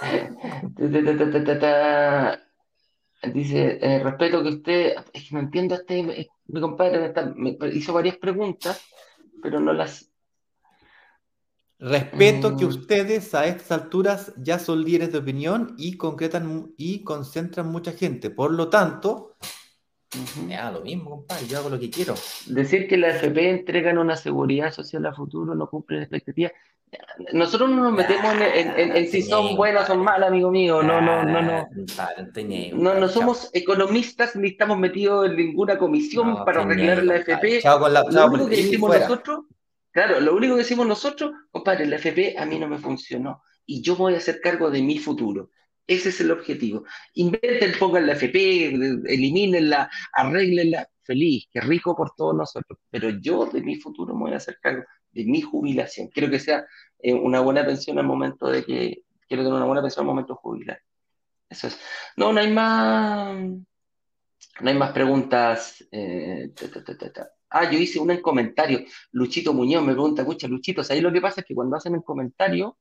Dice, eh, respeto que usted, es que no entiendo, este, mi compadre me, hizo varias preguntas, pero no las... Respeto que mm. ustedes a estas alturas ya son líderes de opinión y concretan y concentran mucha gente. Por lo tanto, ya, lo mismo, compadre, yo hago lo que quiero. Decir que la FP entregan una seguridad social a futuro no cumple la expectativa. Nosotros no nos metemos en, si son buenas o malas, amigo mío. No, no, no, no. No, no somos economistas ni estamos metidos en ninguna comisión para arreglar la FP. lo único que decimos nosotros, claro, lo único que decimos nosotros, compadre, la FP a mí no me funcionó y yo voy a hacer cargo de mi futuro. Ese es el objetivo. Inventen, pongan la FP, elimínenla, arreglenla. Feliz, qué rico por todos nosotros. Pero yo de mi futuro me voy a hacer cargo de mi jubilación. Quiero que sea eh, una buena pensión al momento de que. Quiero tener una buena pensión al momento de jubilar. Eso es. No, no hay más. No hay más preguntas. Eh, ah, yo hice una en comentario. Luchito Muñoz me pregunta, escucha, Luchito, ahí lo que pasa es que cuando hacen el comentario,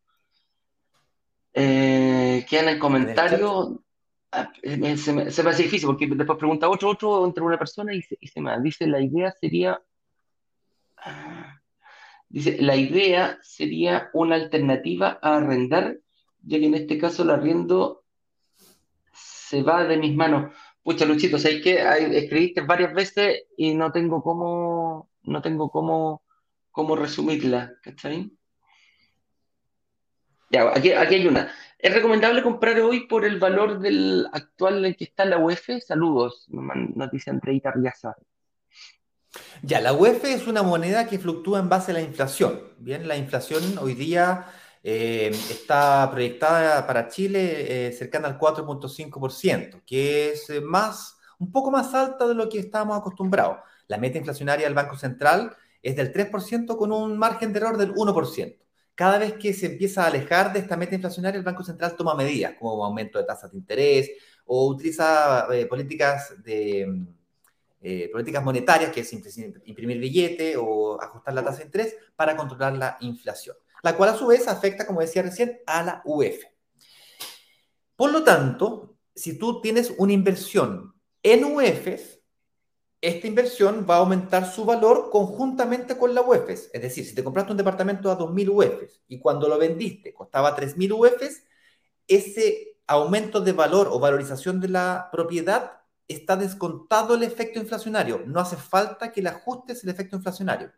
eh, quedan en comentario. Ah, eh, se, me, hace difícil porque después pregunta otro, otro entre una persona y se, me dice la idea sería ah, dice la idea sería una alternativa a arrendar ya que en este caso el arriendo se va de mis manos pucha Luchito sé que escribiste varias veces y no tengo cómo no tengo cómo cómo resumirla ¿cachai? Ya, aquí, aquí hay una. ¿Es recomendable comprar hoy por el valor del actual en que está la UEF? Saludos, noticia Andreita Riaza. Ya, la UEF es una moneda que fluctúa en base a la inflación. Bien, la inflación hoy día eh, está proyectada para Chile eh, cercana al 4.5%, que es eh, más, un poco más alta de lo que estábamos acostumbrados. La meta inflacionaria del Banco Central es del 3% con un margen de error del 1% cada vez que se empieza a alejar de esta meta inflacionaria, el Banco Central toma medidas como aumento de tasas de interés o utiliza políticas monetarias, que es imprimir billete o ajustar la tasa de interés para controlar la inflación, la cual a su vez afecta, como decía recién, a la UF. Por lo tanto, si tú tienes una inversión en UEFs, esta inversión va a aumentar su valor conjuntamente con la UEFs. Es decir, si te compraste un departamento a 2.000 UEFs y cuando lo vendiste costaba 3.000 UEFs, ese aumento de valor o valorización de la propiedad está descontado el efecto inflacionario. No hace falta que le ajustes el efecto inflacionario.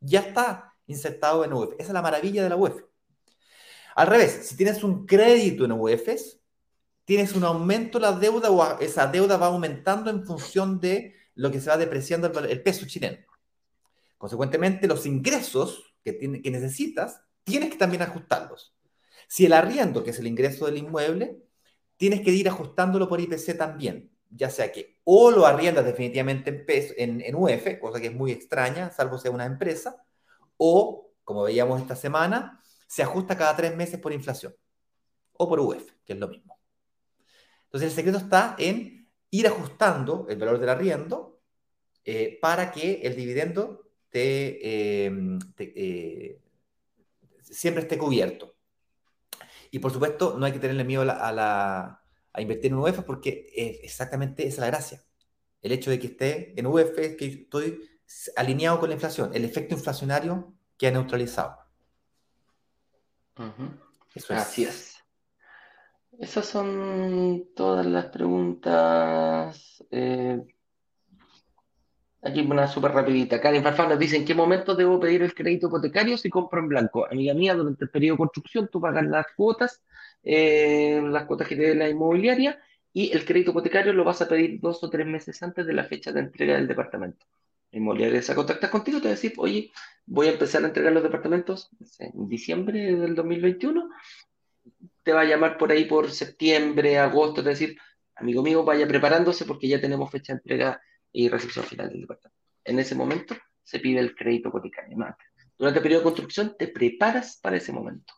Ya está insertado en UEF. Esa es la maravilla de la UEF. Al revés, si tienes un crédito en UEFs, tienes un aumento de la deuda o esa deuda va aumentando en función de lo que se va depreciando el, peso chileno. Consecuentemente, los ingresos que, que necesitas, tienes que también ajustarlos. Si el arriendo, que es el ingreso del inmueble, tienes que ir ajustándolo por IPC también ya sea que o lo arriendas definitivamente en, peso, en, en UF, cosa que es muy extraña, salvo sea una empresa, o, como veíamos esta semana, se ajusta cada tres meses por inflación, o por UF, que es lo mismo. Entonces el secreto está en ir ajustando el valor del arriendo eh, para que el dividendo te, em, eh, siempre esté cubierto. Y por supuesto, no hay que tenerle miedo a la a invertir en UEF porque exactamente esa es la gracia. El hecho de que esté en UEF es que estoy alineado con la inflación, el efecto inflacionario que ha neutralizado. Eso es. Así es. Esas son todas las preguntas. Eh, aquí una súper rapidita. Karen Farfán nos dice, ¿en qué momento debo pedir el crédito hipotecario si compro en blanco? Amiga mía, durante el periodo de construcción tú pagas las cuotas eh, las cuotas que te dé la inmobiliaria y el crédito hipotecario lo vas a pedir dos o tres meses antes de la fecha de entrega del departamento. Inmobiliaria se contacta contigo, te va a decir, oye, voy a empezar a entregar los departamentos en diciembre del 2021. Te va a llamar por ahí por septiembre, agosto, te va a decir, amigo mío, vaya preparándose porque ya tenemos fecha de entrega y recepción final del departamento. En ese momento se pide el crédito hipotecario. Durante el periodo de construcción te preparas para ese momento.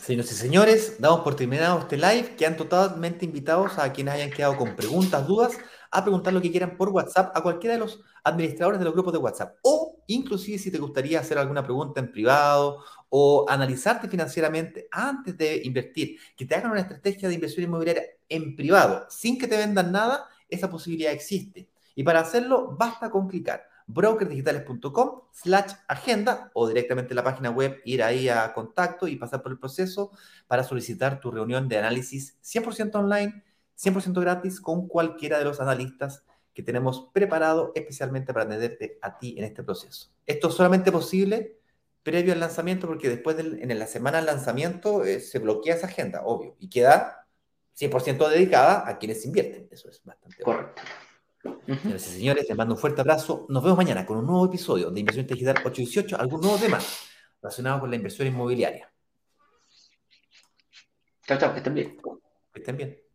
Señoras y señores, damos por terminado este live. Quedan totalmente invitados a quienes hayan quedado con preguntas, dudas, a preguntar lo que quieran por WhatsApp a cualquiera de los administradores de los grupos de WhatsApp. O inclusive si te gustaría hacer alguna pregunta en privado o analizarte financieramente antes de invertir, que te hagan una estrategia de inversión inmobiliaria en privado sin que te vendan nada, esa posibilidad existe. Y para hacerlo basta con clicar brokerdigitales.com slash agenda o directamente en la página web ir ahí a contacto y pasar por el proceso para solicitar tu reunión de análisis 100% online, 100% gratis con cualquiera de los analistas que tenemos preparado especialmente para atenderte a ti en este proceso. Esto es solamente posible previo al lanzamiento porque después en la semana del lanzamiento eh, se bloquea esa agenda, obvio, y queda 100% dedicada a quienes invierten. Eso es bastante correcto. Señoras y señores, les mando un fuerte abrazo. Nos vemos mañana con un nuevo episodio de Inversión Digital 818, algún nuevo tema relacionado con la inversión inmobiliaria. Chao, chao, que estén bien. Que estén bien.